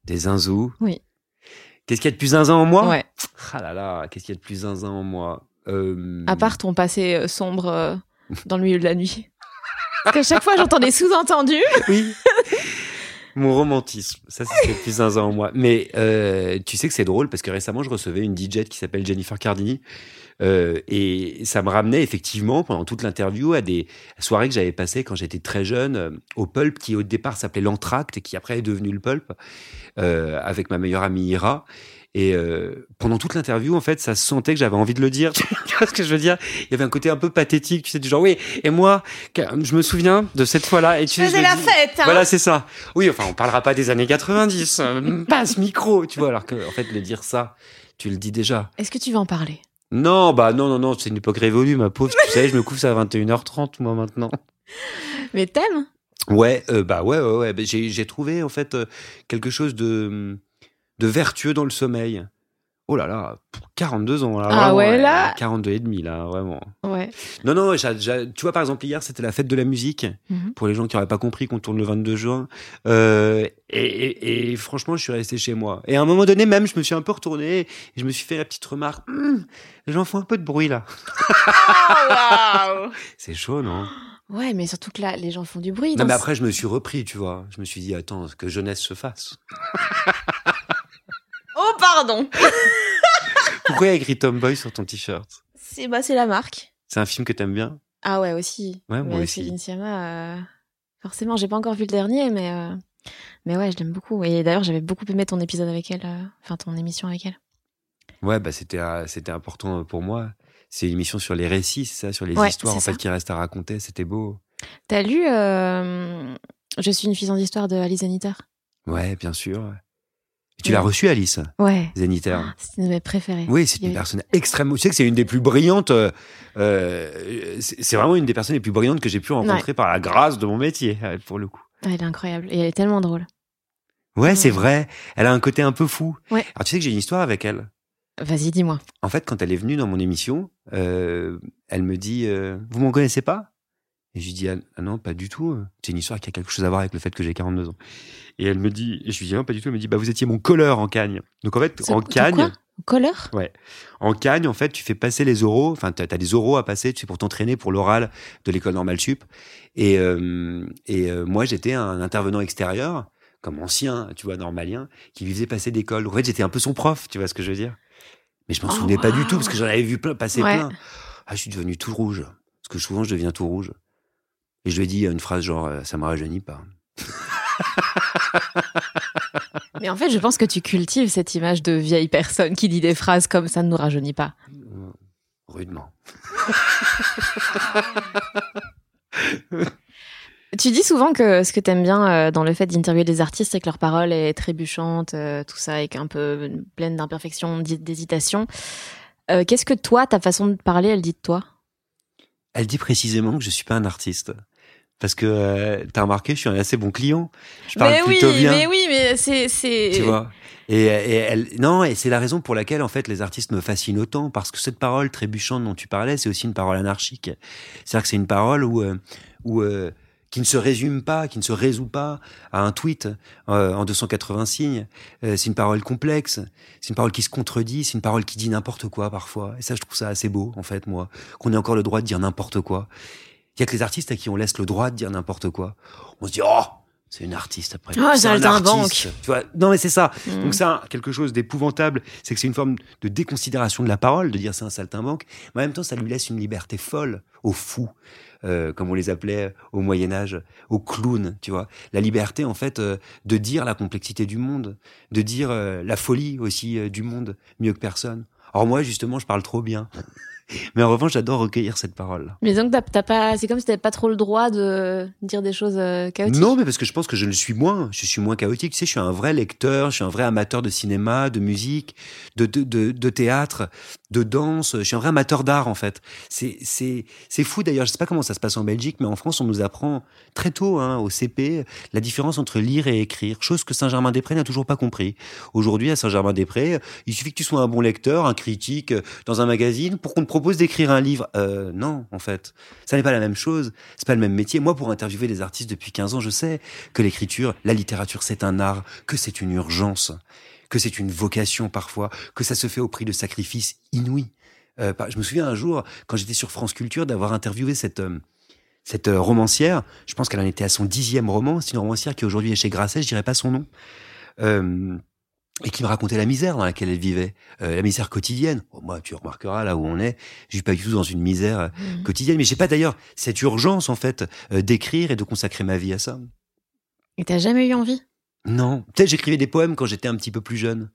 des zinzous. Oui. Qu'est-ce qu'il y a de plus zinzin en moi? Ouais. Ah là là, qu'est-ce qu'il y a de plus zinzin en moi? Euh, À part ton passé euh, sombre euh, dans le milieu de la nuit. Parce qu'à chaque fois, j'entends des sous-entendus. Oui. Mon romantisme, ça c'est ce plus zinzin en moi. Mais euh, tu sais que c'est drôle parce que récemment je recevais une DJ qui s'appelle Jennifer Cardini euh, et ça me ramenait effectivement pendant toute l'interview à des soirées que j'avais passées quand j'étais très jeune euh, au Pulp qui au départ s'appelait l'Entracte et qui après est devenu le Pulp euh, avec ma meilleure amie Ira. Et euh, pendant toute l'interview, en fait, ça se sentait que j'avais envie de le dire. Tu vois ce que je veux dire? Il y avait un côté un peu pathétique, tu sais, du genre, oui, et moi, je me souviens de cette fois-là. Et tu sais, je le dis- fête, hein. voilà, c'est ça. Oui, enfin, on parlera pas des années 90. euh, Passe micro, tu vois. Alors que, en fait, le dire ça, tu le dis déjà. Est-ce que tu veux en parler? Non, bah non, non, non, c'est une époque révolue, ma pauvre. tu sais, je me couche à 21h30, moi, maintenant. Mais t'aimes? Ouais, euh, bah ouais, ouais, ouais. Bah, j'ai, j'ai trouvé, en fait, euh, quelque chose de, de vertueux dans le sommeil. Oh là là, pour 42 ans, là. Ah vraiment, ouais, là 42 et demi, là, vraiment. Ouais. Non, non, tu vois, par exemple, hier, c'était la fête de la musique. Mhm. Pour les gens qui n'auraient pas compris qu'on tourne le 22 juin. Euh, et, et- et franchement, je suis resté chez moi. Et à un moment donné, même, je me suis un peu retourné et je me suis fait la petite remarque. Hum, les gens font un peu de bruit, là. C'est chaud, non? Ouais, mais surtout que là, les gens font du bruit. Non, mais après, je me suis repris, tu vois. Je me suis dit, attends, que jeunesse se fasse. Pardon Pourquoi il y a écrit Tomboy sur ton t-shirt? C'est bah, c'est la marque. C'est un film que t'aimes bien? Ah ouais, aussi. Ouais, moi Mais aussi. Céline Sciamma, euh, forcément, j'ai pas encore vu le dernier, mais, euh, mais ouais, je l'aime beaucoup. Et d'ailleurs, j'avais beaucoup aimé ton épisode avec elle, euh, enfin ton émission avec elle. Ouais, bah c'était c'était important pour moi. C'est une émission sur les récits, c'est ça, sur les Ouais, histoires en fait qui restent à raconter. C'était beau. T'as lu Je suis une fille sans histoire de Alice Zeniter Ouais, bien sûr. Tu l'as reçue, Alice Ouais. Zeniter. C'est une de mes préférées. Oui, c'est une eu- personne extrêmement. Tu sais que c'est une des plus brillantes. euh, euh, c'est vraiment une des personnes les plus brillantes que j'ai pu rencontrer par la grâce de mon métier, euh, pour le coup. Ah, elle est incroyable. Et elle est tellement drôle. Ouais, c'est vrai. Elle a un côté un peu fou. Alors tu sais que j'ai une histoire avec elle. Vas-y, dis-moi. En fait, quand elle est venue dans mon émission, euh, elle me dit euh, Vous m'en connaissez pas? Et je lui dis ah, ah non, pas du tout. C'est une histoire qui a quelque chose à voir avec le fait que j'ai 42 ans. Et elle me dit Et je lui dis Non, pas du tout. Elle me dit Bah, vous étiez mon colleur en Cagne. Donc en fait, en Cagne. quoi? Color En Cagne, en fait, tu fais passer les oraux. Enfin, t'as as des oraux à passer, tu sais, pour t'entraîner pour l'oral de l'école normale sup. Et, euh, et euh, moi, j'étais un intervenant extérieur, comme ancien, tu vois, normalien, qui lui faisait passer d'école. En fait, j'étais un peu son prof, tu vois ce que je veux dire? Mais je m'en Oh, souvenais pas du tout parce que j'en avais vu plein, passer Ouais. plein. Ah, je suis devenu tout rouge. Parce que souvent, je deviens tout rouge. Et je lui ai dit une phrase genre, euh, ça me rajeunit pas. Mais en fait, je pense que tu cultives cette image de vieille personne qui dit des phrases comme ça ne nous rajeunit pas. Euh, Rudement. Tu dis souvent que ce que t'aimes bien euh, dans le fait d'interviewer des artistes, c'est que leur parole est trébuchante, tout ça, et qu'un peu pleine d'imperfections, d'hé- d'hésitation. Euh, Qu'est-ce que toi, ta façon de parler, elle dit de toi? Elle dit précisément que je suis pas un artiste. Parce que euh, t'as remarqué, je suis un assez bon client. Je parle Mais oui, plutôt bien. mais oui, mais c'est c'est. Tu vois et, et elle, non, et c'est la raison pour laquelle en fait les artistes me fascinent autant parce que cette parole trébuchante dont tu parlais, c'est aussi une parole anarchique. C'est-à-dire que c'est une parole où, euh, où euh, qui ne se résume pas, qui ne se résout pas à un tweet euh, en 280 signes. Euh, c'est une parole complexe, c'est une parole qui se contredit, c'est une parole qui dit n'importe quoi parfois. Et ça, je trouve ça assez beau en fait, moi, qu'on ait encore le droit de dire n'importe quoi. Y a que les artistes à qui on laisse le droit de dire n'importe quoi. On se dit oh, c'est une artiste après. Oh, c'est un saltimbanque. artiste. Tu vois Non mais c'est ça. Mm. Donc ça, quelque chose d'épouvantable, c'est que c'est une forme de déconsidération de la parole, de dire c'est un saltimbanque, mais en même temps, ça lui laisse une liberté folle aux fous, euh, comme on les appelait au Moyen Âge, aux clowns, tu vois. La liberté, en fait, euh, de dire la complexité du monde, de dire euh, la folie aussi du monde, mieux que personne. Alors moi, justement, je parle trop bien. Mais en revanche, j'adore recueillir cette parole. Mais donc, t'as- pas, c'est comme si t'avais pas trop le droit de dire des choses euh, chaotiques. Non, mais parce que je pense que je le suis moins. Je suis moins chaotique. Tu sais, je suis un vrai lecteur, je suis un vrai amateur de cinéma, de musique, de, de, de, de théâtre, de danse. Je suis un vrai amateur d'art, en fait. C'est, c'est, c'est fou d'ailleurs. Je sais pas comment ça se passe en Belgique, mais en France, on nous apprend très tôt, hein, au CP, la différence entre lire et écrire. Chose que Saint-Germain-des-Prés n'a toujours pas compris. Aujourd'hui, à Saint-Germain-des-Prés, il suffit que tu sois un bon lecteur, un critique euh, dans un magazine pour qu'on te propose d'écrire un livre. Euh, non, en fait. Ça n'est pas la même chose. C'est pas le même métier. Moi, pour interviewer des artistes depuis 15 ans, je sais que l'écriture, la littérature, c'est un art, que c'est une urgence, que c'est une vocation parfois, que ça se fait au prix de sacrifices inouïs. Euh, je me souviens un jour, quand j'étais sur France Culture, d'avoir interviewé cette, euh, cette euh, romancière. Je pense qu'elle en était à son dixième roman. C'est une romancière qui aujourd'hui est chez Grasset, je dirais pas son nom. Et qui me racontait la misère dans laquelle elle vivait, euh, la misère quotidienne. Moi, tu remarqueras là où on est, je suis pas du tout dans une misère euh, Mhm. quotidienne, mais j'ai pas d'ailleurs cette urgence en fait euh, d'écrire et de consacrer ma vie à ça. Et t'as jamais eu envie? Non, peut-être j'écrivais des poèmes quand j'étais un petit peu plus jeune.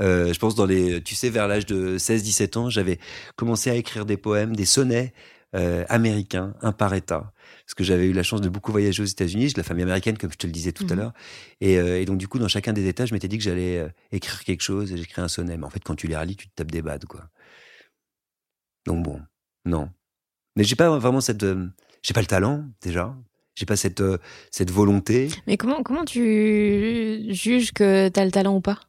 Euh, je pense dans les, tu sais, vers l'âge de 16-17 ans, j'avais commencé à écrire des poèmes, des sonnets euh, américains, un par État, parce que j'avais eu la chance de beaucoup voyager aux États-Unis, j'ai de la famille américaine comme je te le disais tout à Mhm. l'heure, et, euh, et donc du coup dans chacun des États, je m'étais dit que j'allais euh, écrire quelque chose et j'écris un sonnet. Mais en fait, quand tu les relis, tu te tapes des bades, quoi. Donc bon, non. Mais j'ai pas vraiment cette, euh, j'ai pas le talent déjà. J'ai pas cette euh, cette volonté. Mais comment comment tu juges que t'as le talent ou pas?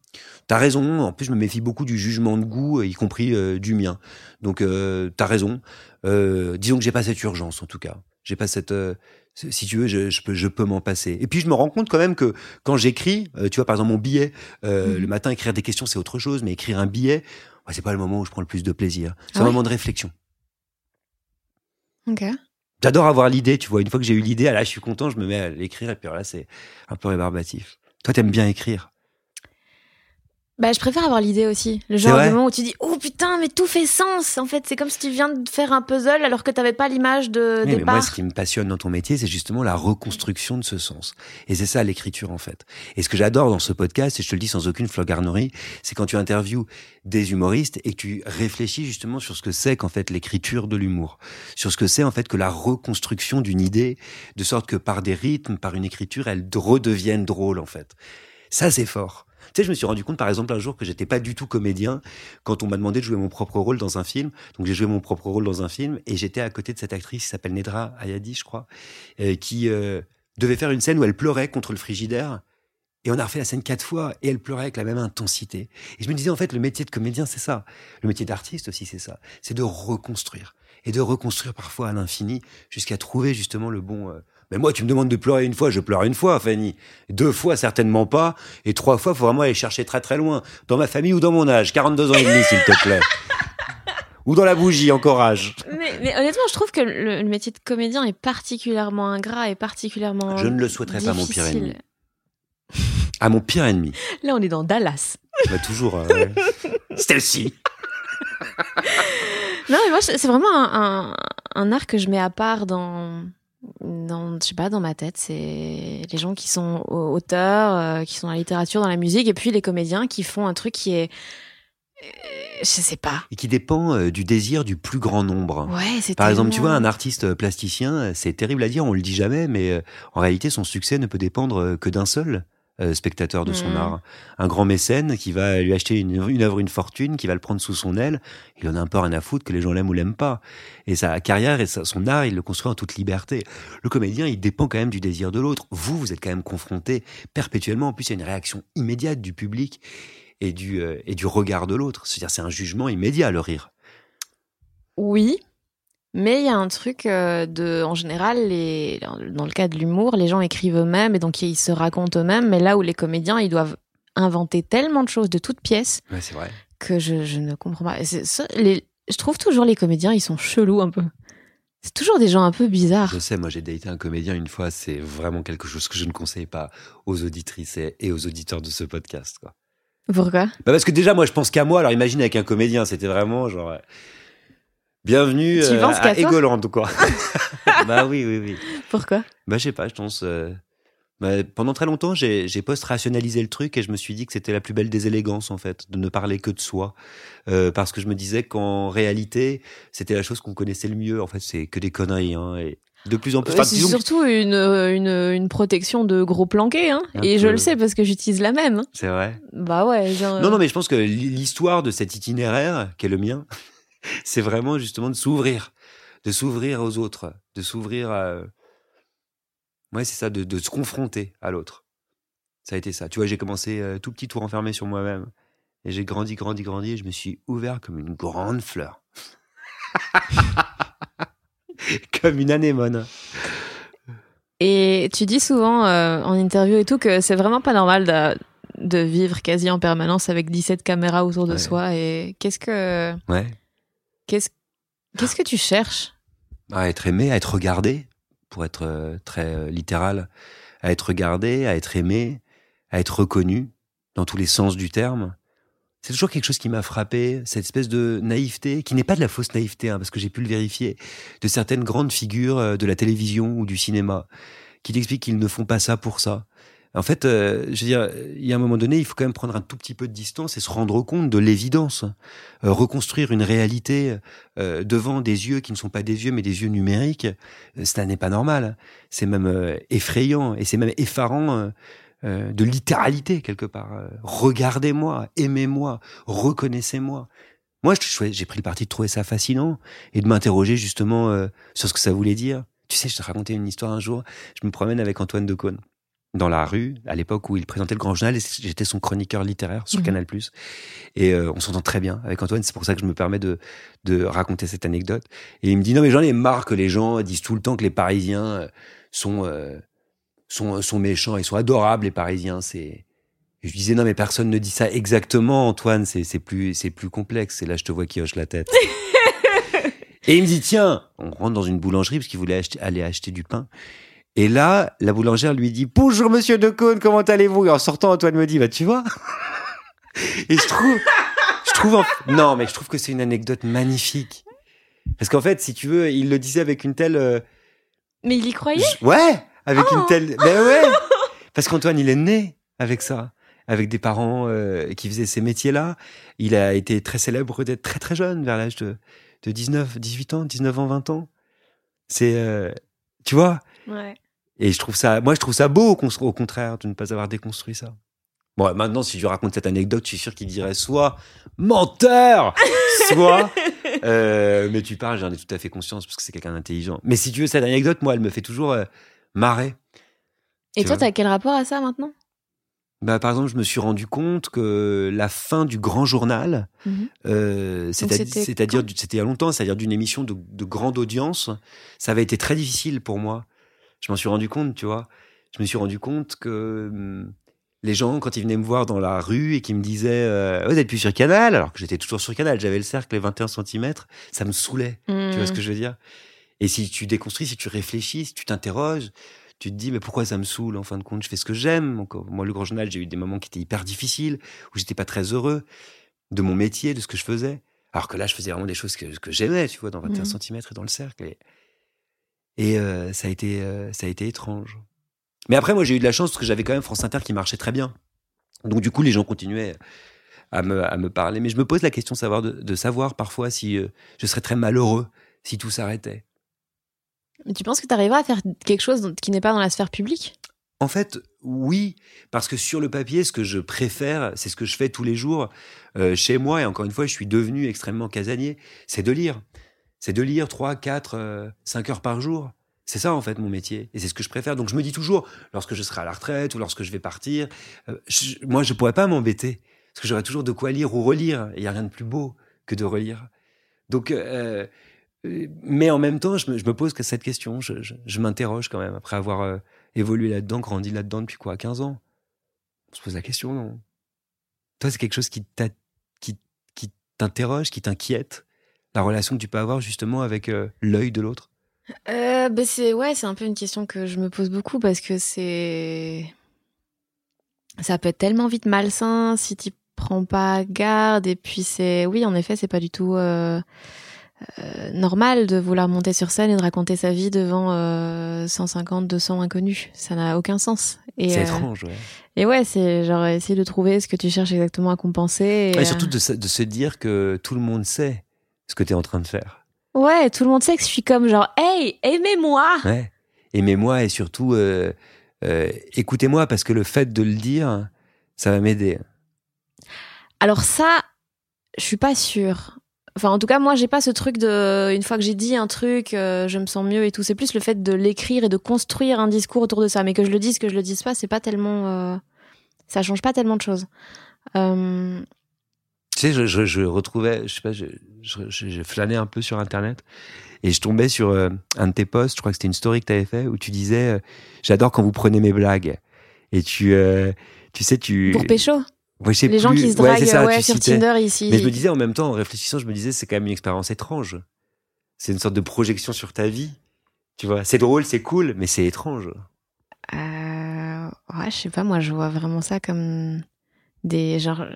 T'as raison. En plus, je me méfie beaucoup du jugement de goût, y compris euh, du mien. Donc, euh, t'as raison. Euh, disons que j'ai pas cette urgence, en tout cas. J'ai pas cette. euh, si tu veux, je, je peux, je peux m'en passer. Et puis, je me rends compte quand même que quand j'écris, euh, tu vois, par exemple, mon billet, euh, Mhm. le matin, écrire des questions, c'est autre chose, mais écrire un billet, ouais, c'est pas le moment où je prends le plus de plaisir. C'est Ah un ouais moment de réflexion. Ok. J'adore avoir l'idée, tu vois. Une fois que j'ai eu l'idée, ah là, je suis content, je me mets à l'écrire, et puis alors là, c'est un peu rébarbatif. Toi, t'aimes bien écrire? Bah, je préfère avoir l'idée aussi. Le genre de moment où tu dis Oh putain, mais tout fait sens En fait, c'est comme si tu viens de faire un puzzle alors que t'avais pas l'image de Oui, mais moi, ce qui me passionne dans ton métier, c'est justement la reconstruction de ce sens. Et c'est ça l'écriture, en fait. Et ce que j'adore dans ce podcast, et je te le dis sans aucune flogardnerie, c'est quand tu interviews des humoristes et que tu réfléchis justement sur ce que c'est qu'en fait l'écriture de l'humour, sur ce que c'est en fait que la reconstruction d'une idée, de sorte que par des rythmes, par une écriture, elle redevienne drôle, en fait. Ça, c'est fort. Tu sais, je me suis rendu compte, par exemple, un jour que j'étais pas du tout comédien quand on m'a demandé de jouer mon propre rôle dans un film. Donc, j'ai joué mon propre rôle dans un film et j'étais à côté de cette actrice qui s'appelle Nedra Ayadi, je crois, euh, qui euh, devait faire une scène où elle pleurait contre le frigidaire. Et on a refait la scène quatre fois et elle pleurait avec la même intensité. Et je me disais, en fait, le métier de comédien, c'est ça. Le métier d'artiste aussi, c'est ça. C'est de reconstruire. Et de reconstruire parfois à l'infini jusqu'à trouver justement le bon... euh, Mais moi, tu me demandes de pleurer une fois, je pleure une fois, Fanny. Deux fois, certainement pas. Et trois fois, faut vraiment aller chercher très très loin. Dans ma famille ou dans mon âge. 42 ans et demi, s'il te plaît. ou dans la bougie, encore âge. Mais, mais honnêtement, je trouve que le, le métier de comédien est particulièrement ingrat et particulièrement. Je ne le souhaiterais pas à mon pire difficile. ennemi. À mon pire ennemi. Là, on est dans Dallas. Bah, toujours. euh. Non, mais moi, c'est c'est vraiment un, un, un art que je mets à part dans, dans, je sais pas, dans ma tête. C'est les gens qui sont au- auteurs, euh, qui sont dans la littérature, dans la musique, et puis les comédiens qui font un truc qui est, euh, je sais pas. Et qui dépend euh, du désir du plus grand nombre. Ouais, c'est Par exemple, tu vois, un artiste plasticien, euh, c'est terrible à dire, on le dit jamais, mais euh, en réalité, son succès ne peut dépendre que d'un seul euh, spectateur de son Mhm. art. Un grand mécène qui va lui acheter une, une œuvre, une fortune, qui va le prendre sous son aile, il en a un peu rien à foutre que les gens l'aiment ou l'aiment pas. Et sa carrière et sa- son art, il le construit en toute liberté. Le comédien, il dépend quand même du désir de l'autre. Vous, vous êtes quand même confronté perpétuellement. En plus, il y a une réaction immédiate du public et du, euh, et du regard de l'autre. C'est-à-dire, c'est un jugement immédiat, le rire. Oui, mais il y a un truc euh, de, en général, les, dans le cas de l'humour, les gens écrivent eux-mêmes et donc ils se racontent eux-mêmes. Mais là où les comédiens, ils doivent inventer tellement de choses de toutes pièces Ouais, c'est vrai. que je, je ne comprends pas. Ça, les, je trouve toujours les comédiens, ils sont chelous un peu. C'est toujours des gens un peu bizarres. Je sais, moi j'ai daté un comédien une fois, c'est vraiment quelque chose que je ne conseille pas aux auditrices et et aux auditeurs de ce podcast. Quoi. Pourquoi? Bah parce que déjà, moi je pense qu'à moi, alors imagine avec un comédien, c'était vraiment genre. Euh, Bienvenue Tu euh, à toi Egoland, quoi. bah oui, oui, oui. Pourquoi? Bah je sais pas, je pense. euh, bah, pendant très longtemps, j'ai j'ai post-rationalisé le truc et je me suis dit que c'était la plus belle des élégances, en fait, de ne parler que de soi. Euh, parce que je me disais qu'en réalité, c'était la chose qu'on connaissait le mieux. En fait, c'est que des conneries. Hein, et de plus en plus. Euh, enfin, C'est surtout une, une, une protection de gros planqués. Hein. Un Et je le sais parce que j'utilise la même. hein. C'est vrai. Bah ouais. genre, Non, non, mais je pense que l'histoire de cet itinéraire, qui est le mien, c'est vraiment justement de s'ouvrir, de s'ouvrir aux autres, de s'ouvrir à... Ouais, c'est ça, de, de se confronter à l'autre. Ça a été ça. Tu vois, j'ai commencé euh, tout petit, tout renfermé sur moi-même. Et j'ai grandi, grandi, grandi, et je me suis ouvert comme une grande fleur. comme une anémone. Et tu dis souvent euh, en interview et tout que c'est vraiment pas normal de, de vivre quasi en permanence avec 17 caméras autour de Ouais. soi. Et qu'est-ce que Ouais. Qu'est-ce que tu cherches? À être aimé, à être regardé, pour être euh, très euh, littéral, à être regardé, à être aimé, à être reconnu dans tous les sens du terme. C'est toujours quelque chose qui m'a frappé, cette espèce de naïveté, qui n'est pas de la fausse naïveté, hein, parce que j'ai pu le vérifier, de certaines grandes figures euh, de la télévision ou du cinéma, qui t'expliquent qu'ils ne font pas ça pour ça. En fait, euh, je veux dire, il y a un moment donné, il faut quand même prendre un tout petit peu de distance et se rendre compte de l'évidence. Euh, reconstruire une réalité euh, devant des yeux qui ne sont pas des yeux, mais des yeux numériques, euh, cela n'est pas normal. C'est même euh, effrayant et c'est même effarant euh, de littéralité quelque part. Regardez-moi, aimez-moi, reconnaissez-moi. Moi, j'ai pris le parti de trouver ça fascinant et de m'interroger justement sur ce que ça voulait dire. Tu sais, je te racontais une histoire un jour. Je me promène avec Antoine Decaune dans la rue, à l'époque où il présentait le Grand Journal, et j'étais son chroniqueur littéraire sur Mhm. Canal+. Et euh, on s'entend très bien avec Antoine, c'est pour ça que je me permets de, de raconter cette anecdote. Et il me dit, non mais j'en ai marre que les gens disent tout le temps que les Parisiens euh, sont, euh, sont, sont méchants, ils sont adorables les Parisiens, c'est... Je disais, non mais personne ne dit ça exactement Antoine, c'est c'est plus, c'est plus complexe, et là je te vois qui hoche la tête. et il me dit, tiens, on rentre dans une boulangerie parce qu'il voulait acheter, aller acheter du pain. Et là, la boulangère lui dit Bonjour monsieur Decaune, comment allez-vous? Et en sortant, Antoine me dit Bah tu vois? Et je trouve, je trouve, en- non mais je trouve que c'est une anecdote magnifique. Parce qu'en fait, si tu veux, il le disait avec une telle, euh, Mais il y croyait? ouais, avec Oh une telle, ben ouais, parce qu'Antoine il est né avec ça, avec des parents euh, qui faisaient ces métiers-là. Il a été très célèbre d'être très très jeune, vers l'âge de, de 19, 18 ans, 19 ans, 20 ans. C'est, euh, tu vois? Ouais. Et je trouve ça, moi, je trouve ça beau, au, con- au contraire, de ne pas avoir déconstruit ça. Bon, maintenant, si je raconte cette anecdote, je suis sûr qu'il dirait soit menteur, soit. euh, mais tu parles, j'en ai tout à fait conscience parce que c'est quelqu'un d'intelligent. Mais si tu veux, cette anecdote, moi, elle me fait toujours euh, marrer. Et Tu toi, t'as quel rapport à ça maintenant? Bah, par exemple, je me suis rendu compte que la fin du grand journal, Mhm. euh, c'est-à-dire, c'était il y a longtemps, c'est-à-dire d'une émission de, de grande audience, ça avait été très difficile pour moi. Je m'en suis rendu compte, tu vois. Je me suis rendu compte que hum, les gens, quand ils venaient me voir dans la rue et qui me disaient euh, Vous êtes plus sur Canal Alors que j'étais toujours sur Canal, j'avais le cercle, les 21 cm, ça me saoulait. Tu vois ce que je veux dire? Et si tu déconstruis, si tu réfléchis, si tu t'interroges, tu te dis mais pourquoi ça me saoule en fin de compte? Je fais ce que j'aime. Encore moi, le grand journal, j'ai eu des moments qui étaient hyper difficiles, où j'étais pas très heureux de mon métier, de ce que je faisais. Alors que là, je faisais vraiment des choses que, que j'aimais, tu vois, dans 21 Mhm. cm et dans le cercle. Et, et, euh, ça a été euh, ça a été étrange. Mais après, moi, j'ai eu de la chance parce que j'avais quand même France Inter qui marchait très bien. Donc du coup, les gens continuaient à me, à me parler. Mais je me pose la question de savoir, de, de savoir parfois si euh, je serais très malheureux si tout s'arrêtait. Mais Tu penses que tu arriveras à faire quelque chose qui n'est pas dans la sphère publique? En fait, oui, parce que sur le papier, ce que je préfère, c'est ce que je fais tous les jours euh, chez moi, et encore une fois, je suis devenu extrêmement casanier, c'est de lire. C'est de lire 3, 4, 5 heures par jour. C'est ça, en fait, mon métier. Et c'est ce que je préfère. Donc, je me dis toujours, lorsque je serai à la retraite ou lorsque je vais partir, euh, je- moi, je pourrais pas m'embêter. Parce que j'aurai toujours de quoi lire ou relire. Il n'y a rien de plus beau que de relire. Donc, euh, euh, mais en même temps, je me, je me pose que cette question. Je, je- m'interroge quand même, après avoir euh, évolué là-dedans, grandi là-dedans depuis quoi 15 ans On se pose la question, non? Toi, c'est quelque chose qui, qui t'interroge, qui t'inquiète? La relation que tu peux avoir justement avec euh, l'œil de l'autre? Euh, bah c'est ouais, c'est un peu une question que je me pose beaucoup parce que c'est ça peut être tellement vite malsain si tu prends pas garde et puis c'est oui en effet c'est pas du tout euh, euh, normal de vouloir monter sur scène et de raconter sa vie devant euh, 150 200 inconnus ça n'a aucun sens et C'est étrange, ouais. et ouais c'est genre essayer de trouver ce que tu cherches exactement à compenser et, surtout de se dire que tout le monde sait ce que tu es en train de faire. ouais tout le monde sait que je suis comme genre hey aimez-moi Ouais. Aimez-moi et surtout euh, euh, écoutez-moi parce que le fait de le dire, ça va m'aider. Alors ça, je suis pas sûre. Enfin, en tout cas, moi, j'ai pas ce truc de, une fois que j'ai dit un truc, euh, je me sens mieux et tout. C'est plus le fait de l'écrire et de construire un discours autour de ça. Mais que je le dise, que je le dise pas, c'est pas tellement, euh, ça change pas tellement de choses. Euh, sais, je, je, je retrouvais, je sais pas, je, flânais un peu sur Internet et je tombais sur euh, un de tes posts, je crois que c'était une story que tu avais fait, où tu disais euh, J'adore quand vous prenez mes blagues. Et tu, euh, tu sais, tu. pour pécho, Ouais, les gens qui se draguent ça, ouais, sur citais. Tinder ici. Mais je me disais en même temps, en réfléchissant, je me disais c'est quand même une expérience étrange. C'est une sorte de projection sur ta vie. Tu vois, c'est drôle, c'est cool, mais c'est étrange. Ouais, je sais pas, moi, je vois vraiment ça comme des, genre, euh,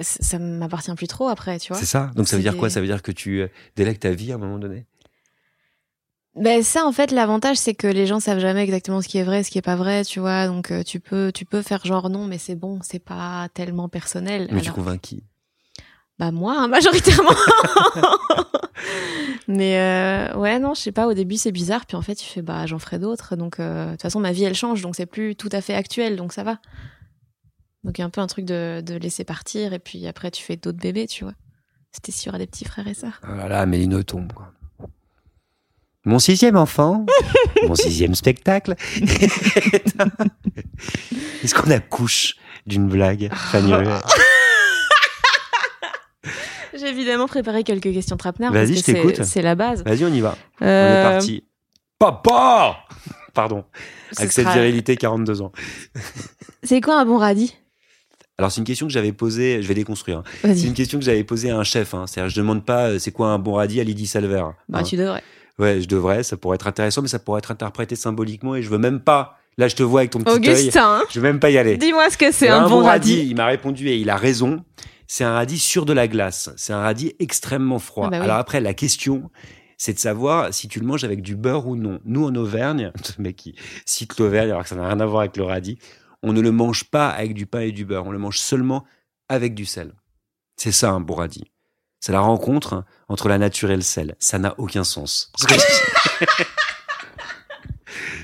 ça m'appartient plus trop après, tu vois. C'est ça. Donc ça veut dire quoi? Ça veut dire que tu euh, délègues ta vie à un moment donné? Ben ça en fait l'avantage c'est que les gens savent jamais exactement ce qui est vrai, ce qui est pas vrai, tu vois. Donc euh, tu peux tu peux faire genre non mais c'est bon, c'est pas tellement personnel. Mais tu convaincs qui? Bah moi hein, majoritairement. mais euh, ouais non, je sais pas au début c'est bizarre puis en fait tu fais bah j'en ferai d'autres donc euh, de toute façon ma vie elle change donc c'est plus tout à fait actuel donc ça va. Donc il y a un peu un truc de de laisser partir et puis après tu fais d'autres bébés, tu vois. C'était sûr à des petits frères et sœurs. Oh là là, Mélino tombe, quoi. Mon sixième enfant, mon sixième spectacle. Est-ce qu'on accouche d'une blague, Fanny J'ai évidemment préparé quelques questions Trapner. Vas-y, je t'écoute. c'est- la base. Vas-y, on y va. On est Euh, parti. Papa Pardon. ce Avec cette virilité, 42 ans. C'est quoi un bon radis? Alors, c'est une question que j'avais posée, je vais déconstruire. hein. C'est une question que j'avais posée à un chef. Hein. C'est-à-dire, je demande pas euh, c'est quoi un bon radis à Lydie Salver. Bah, hein. tu devrais. Ouais, je devrais, ça pourrait être intéressant, mais ça pourrait être interprété symboliquement et je veux même pas. Là, je te vois avec ton petit œil. Augustin, Je veux même pas y aller. dis-moi ce que c'est a un, bon radis. Il m'a répondu et il a raison. C'est un radis sur de la glace. C'est un radis extrêmement froid. Ah bah oui. Alors après, la question, c'est de savoir si tu le manges avec du beurre ou non. Nous, en Auvergne, ce mec qui cite l'Auvergne alors que ça n'a rien à voir avec le radis, on ne le mange pas avec du pain et du beurre. On le mange seulement avec du sel. C'est ça un bon radis. C'est la rencontre entre la nature et le sel. Ça n'a aucun sens.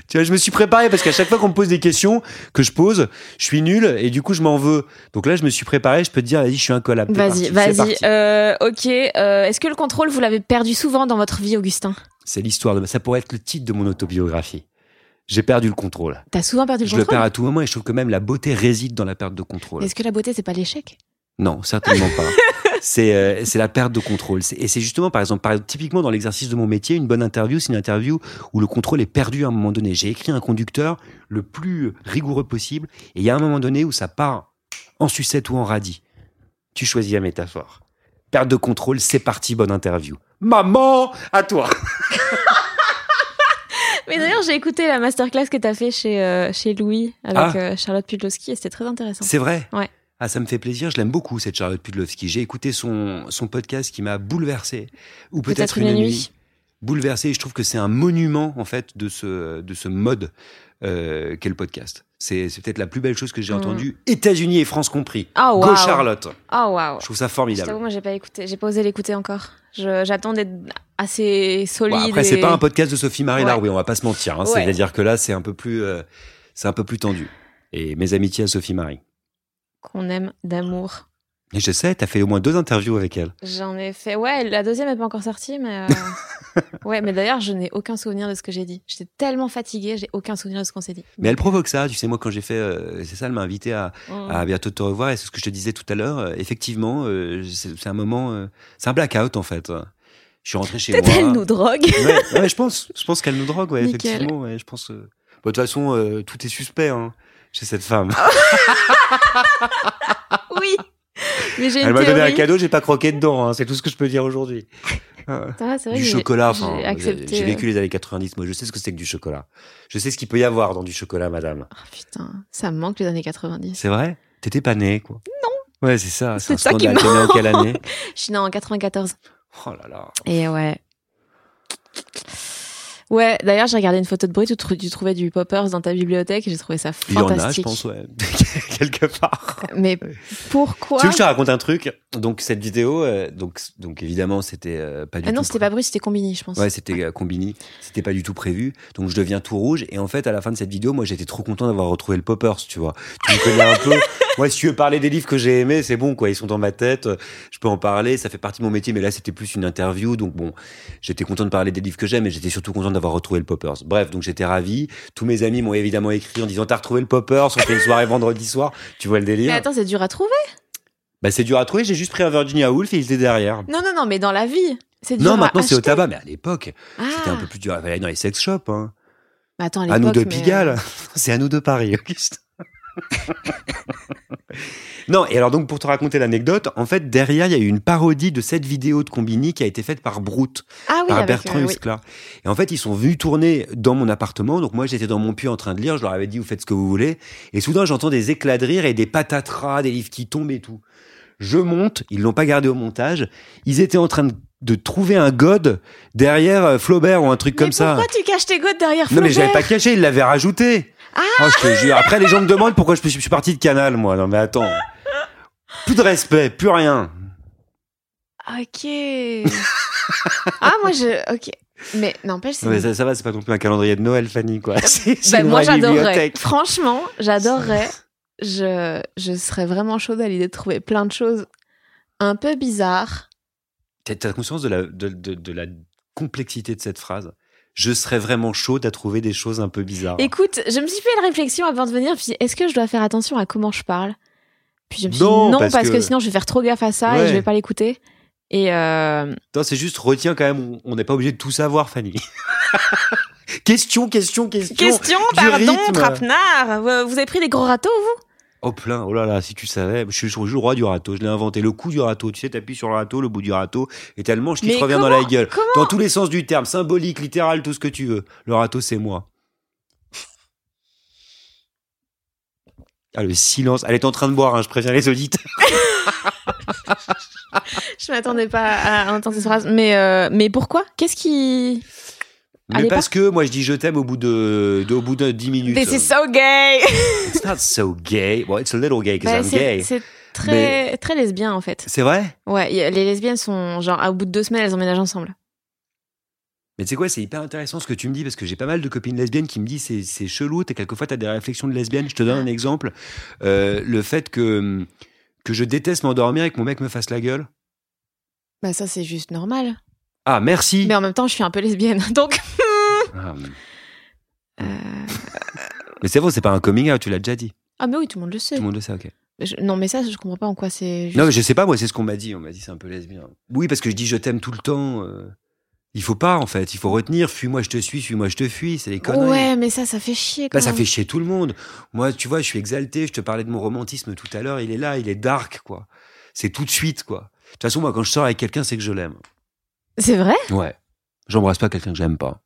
Tu vois, je me suis préparé parce qu'à chaque fois qu'on me pose des questions que je pose, je suis nul et du coup je m'en veux. Donc là, je me suis préparé. Je peux te dire, vas-y, je suis incollable. Vas-y, vas-y. Euh, ok. euh, Est-ce que le contrôle, vous l'avez perdu souvent dans votre vie, Augustin? C'est l'histoire de. Ça pourrait être le titre de mon autobiographie. J'ai perdu le contrôle. T'as souvent perdu le je le contrôle perds à tout moment et je trouve que même la beauté réside dans la perte de contrôle. Est-ce que la beauté, c'est pas l'échec? Non, certainement pas. C'est euh, c'est la perte de contrôle. Et c'est justement, par exemple, par, typiquement dans l'exercice de mon métier, une bonne interview, c'est une interview où le contrôle est perdu à un moment donné. J'ai écrit un conducteur le plus rigoureux possible, et il y a un moment donné où ça part en sucette ou en radis. Tu choisis la métaphore. Perte de contrôle, c'est parti, bonne interview. Maman, à toi. Mais d'ailleurs, j'ai écouté la masterclass que t'as fait chez, euh, chez Louis avec Ah. euh, Charlotte Pudlowski et c'était très intéressant. C'est vrai? Ouais. Ah, ça me fait plaisir. Je l'aime beaucoup, cette Charlotte Pudlowski. J'ai écouté son, son podcast qui m'a bouleversé. Ou peut-être une, nuit. Bouleversé. Et je trouve que c'est un monument, en fait, de ce, de ce mode euh, qu'est le podcast. C'est peut-être la plus belle chose que j'ai Mm. entendue, États-Unis et France compris. Ah, Go waouh. Charlotte. Oh waouh. Je trouve ça Je formidable. t'avoue, moi, j'ai pas écouté. J'ai pas osé l'écouter encore. J'attends d'être assez solide. Bon, après, c'est et- pas un podcast de Sophie Marie Ouais. oui, on va pas se mentir. Hein. Ouais. C'est-à-dire que là, c'est un peu plus, euh, c'est un peu plus tendu. Et mes amitiés à Sophie Marie. qu'on aime d'amour. Et je sais, t'as fait au moins deux interviews avec elle. J'en ai fait. Ouais, la deuxième est pas encore sortie, mais. euh, ouais, mais d'ailleurs, je n'ai aucun souvenir de ce que j'ai dit. J'étais tellement fatiguée, j'ai aucun souvenir de ce qu'on s'est dit. Mais elle provoque ça. Tu sais, moi, quand j'ai fait, euh, c'est ça, elle m'a invité à, Mm. à bientôt te revoir. Et c'est ce que je te disais tout à l'heure. euh, effectivement, c'est un moment, c'est un blackout en fait. Je suis rentré chez moi. Peut-être elle nous drogue. Ouais, ouais, je pense, je pense qu'elle nous drogue, ouais, Nickel. effectivement. Ouais, je pense. bon, de toute façon, tout est suspect hein, chez cette femme. oui. Mais j'ai une elle m'a donné un cadeau, j'ai pas croqué dedans. hein, c'est tout ce que je peux dire aujourd'hui. Ah. Ah, Du chocolat, j'ai enfin, accepté, j'ai euh, vécu les années 90, moi je sais ce que c'est que du chocolat. Je sais ce qu'il peut y avoir dans du chocolat, madame. Ah, putain, ça me manque les années 90. C'est vrai? T'étais pas né, quoi Non. Ouais, c'est ça, c'est ça qui né en quelle année? Je suis née en 94. Oh là là. Et ouais. Ouais, d'ailleurs, j'ai regardé une photo de bruit, tu, tu trouvais du poppers dans ta bibliothèque et j'ai trouvé ça Il y en a, je fantastique. pense, ouais. Quelque part. Mais pourquoi Tu veux que je te raconte un truc? Donc, cette vidéo, euh, donc, donc évidemment, c'était euh, pas du Ah tout. non, c'était pas bruit, c'était Combini, je pense. Ouais, c'était euh, Combini. C'était pas du tout prévu. Donc, je deviens tout rouge. Et en fait, à la fin de cette vidéo, moi, j'étais trop content d'avoir retrouvé le Poppers, tu vois. Tu me connais un peu. Moi, si tu veux parler des livres que j'ai aimés, c'est bon, quoi. Ils sont dans ma tête. Je peux en parler. Ça fait partie de mon métier. Mais là, c'était plus une interview. Donc, bon, j'étais content de parler des livres que j'aime. Mais j'étais surtout content d'avoir retrouvé le Poppers. Bref, donc j'étais ravi. Tous mes amis m'ont évidemment écrit en disant, t'as retrouvé le Poppers? On fait une soirée vendredi soir. Tu vois le délire. Mais attends, c'est dur à trouver Bah, c'est dur à trouver. J'ai juste pris un Virginia Woolf et il était derrière. Non, non, non, mais dans la vie. C'est dur Non, à maintenant c'est au acheter. tabac, mais à l'époque, Ah. c'était un peu plus dur. Fallait aller dans les sex shops. Hein. Mais attends, à À nous de mais- euh, Pigalle. C'est à nous de Paris, Auguste. non, et alors donc pour te raconter l'anecdote, en fait derrière il y a eu une parodie de cette vidéo de Combini qui a été faite par Brute, Ah oui, par avec, Bertrand euh, oui. Huskla. Et en fait ils sont venus tourner dans mon appartement, donc moi j'étais dans mon puits en train de lire, je leur avais dit vous faites ce que vous voulez, et soudain j'entends des éclats de rire et des patatras, des livres qui tombent et tout. Je monte, ils l'ont pas gardé au montage, ils étaient en train de, de trouver un god derrière euh, Flaubert ou un truc Mais comme ça. pourquoi tu caches tes gouttes derrière Non mais Flaubert j'avais pas caché, il l'avait rajouté. Ah Oh, je te jure. Après les gens me demandent pourquoi je suis, je parti de Canal moi. Non mais attends. Plus de respect, plus rien. Ok. ah, moi, je. Ok. Mais n'empêche, c'est. Ça, ça va, c'est pas non plus un calendrier de Noël, Fanny quoi. C'est c'est Bah, moi, j'adorerais. Franchement, j'adorerais. Je, je serais vraiment chaude à l'idée de trouver plein de choses un peu bizarres T'as conscience de la, de, de- de la complexité de cette phrase? Je serais vraiment chaud à trouver des choses un peu bizarres. Écoute, je me suis fait une réflexion avant de venir, puis est-ce que je dois faire attention à comment je parle? Puis je me suis Non, dit non, parce parce, que... que sinon je vais faire trop gaffe à ça et je vais pas l'écouter. Et euh, Non, c'est juste, retiens quand même, on- n'est pas obligé de tout savoir, Fanny. question, question, question. question, pardon, trapenard. Vous, vous avez pris des gros râteaux, vous? Oh plein, oh là là, si tu savais, je suis le roi du râteau, je l'ai inventé, le coup du râteau, tu sais, t'appuies sur le râteau, le bout du râteau, et tellement je qui te revient dans la gueule. Dans tous les sens du terme, symbolique, littéral, tout ce que tu veux. Le râteau, c'est moi. Ah, le silence. Elle est en train de boire, hein, je préviens les auditeurs. Je m'attendais pas à entendre cette phrase. Mais, euh, mais pourquoi? Qu'est-ce qui. Mais Allez, parce que moi, je dis je t'aime au bout de, de- au bout de 10 minutes. This is so gay It's not so gay. Well, it's a little gay because Bah, I'm gay. c'est très, très lesbien, en fait. C'est vrai? Ouais, y les lesbiennes sont genre, au bout de deux semaines, elles emménagent ensemble. Mais tu sais quoi, c'est hyper intéressant ce que tu me dis parce que j'ai pas mal de copines lesbiennes qui me disent c'est c'est chelou, t'es quelquefois t'as des réflexions de lesbiennes. Je te donne un exemple, Euh, le fait que que je déteste m'endormir et que mon mec me fasse la gueule. Bah, ça, c'est juste normal. Ah merci. Mais en même temps, je suis un peu lesbienne. Donc. Ah, euh, mais c'est bon, c'est pas un coming out, tu l'as déjà dit. Ah, mais oui, tout le monde le sait. Tout le monde le sait, ok. Je- Non, mais ça, je comprends pas en quoi c'est juste. Non, mais je sais pas, moi c'est ce qu'on m'a dit. On m'a dit c'est un peu lesbien. Oui, parce que je dis je t'aime tout le temps. euh, Il faut pas en fait, il faut retenir. Fuis-moi, je te suis. Fuis-moi, je te fuis. C'est des conneries. Ouais, mais ça, ça fait chier. Quand Bah, ça fait chier tout le monde. Moi, tu vois, je suis exalté. Je te parlais de mon romantisme tout à l'heure. Il est là, il est dark, quoi. C'est tout de suite, quoi. De toute façon, moi, quand je sors avec quelqu'un, c'est que je l'aime. C'est vrai? Ouais. J'embrasse pas quelqu'un que j'aime pas.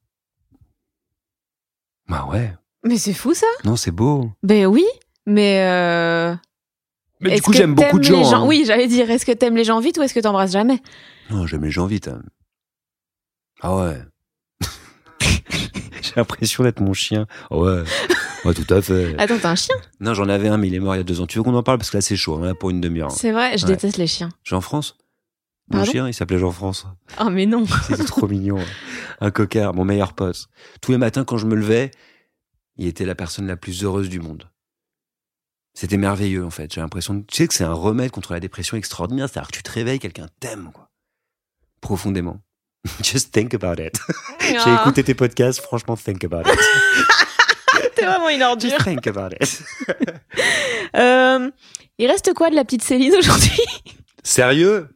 Bah ouais. Mais c'est fou, ça Non, c'est beau. Ben oui, mais. Euh... Mais du est-ce coup, que j'aime beaucoup de gens. hein. Oui, j'allais dire, est-ce que t'aimes les gens vite ou est-ce que t'embrasses jamais? Non, j'aime les gens vite. hein. Ah ouais. J'ai l'impression d'être mon chien. Ah ouais. Ouais, tout à fait. Attends, t'as un chien? Non, j'en avais un, mais il est mort il y a deux ans. Tu veux qu'on en parle? Parce que là, c'est chaud. On en a pour une demi-heure. C'est vrai, je Ouais. déteste les chiens. Jean-France Mon Pardon chien, il s'appelait Jean-France. Oh, mais non C'était trop mignon. Un coquard, mon meilleur pote. Tous les matins, quand je me levais, il était la personne la plus heureuse du monde. C'était merveilleux, en fait. J'ai l'impression, de- tu sais que c'est un remède contre la dépression extraordinaire. C'est-à-dire que tu te réveilles, quelqu'un t'aime, quoi. Profondément. Just think about it. J'ai Ah, écouté tes podcasts, franchement, think about it. T'es vraiment une ordure. Just think about it. Euh, il reste quoi de la petite Céline aujourd'hui? Sérieux?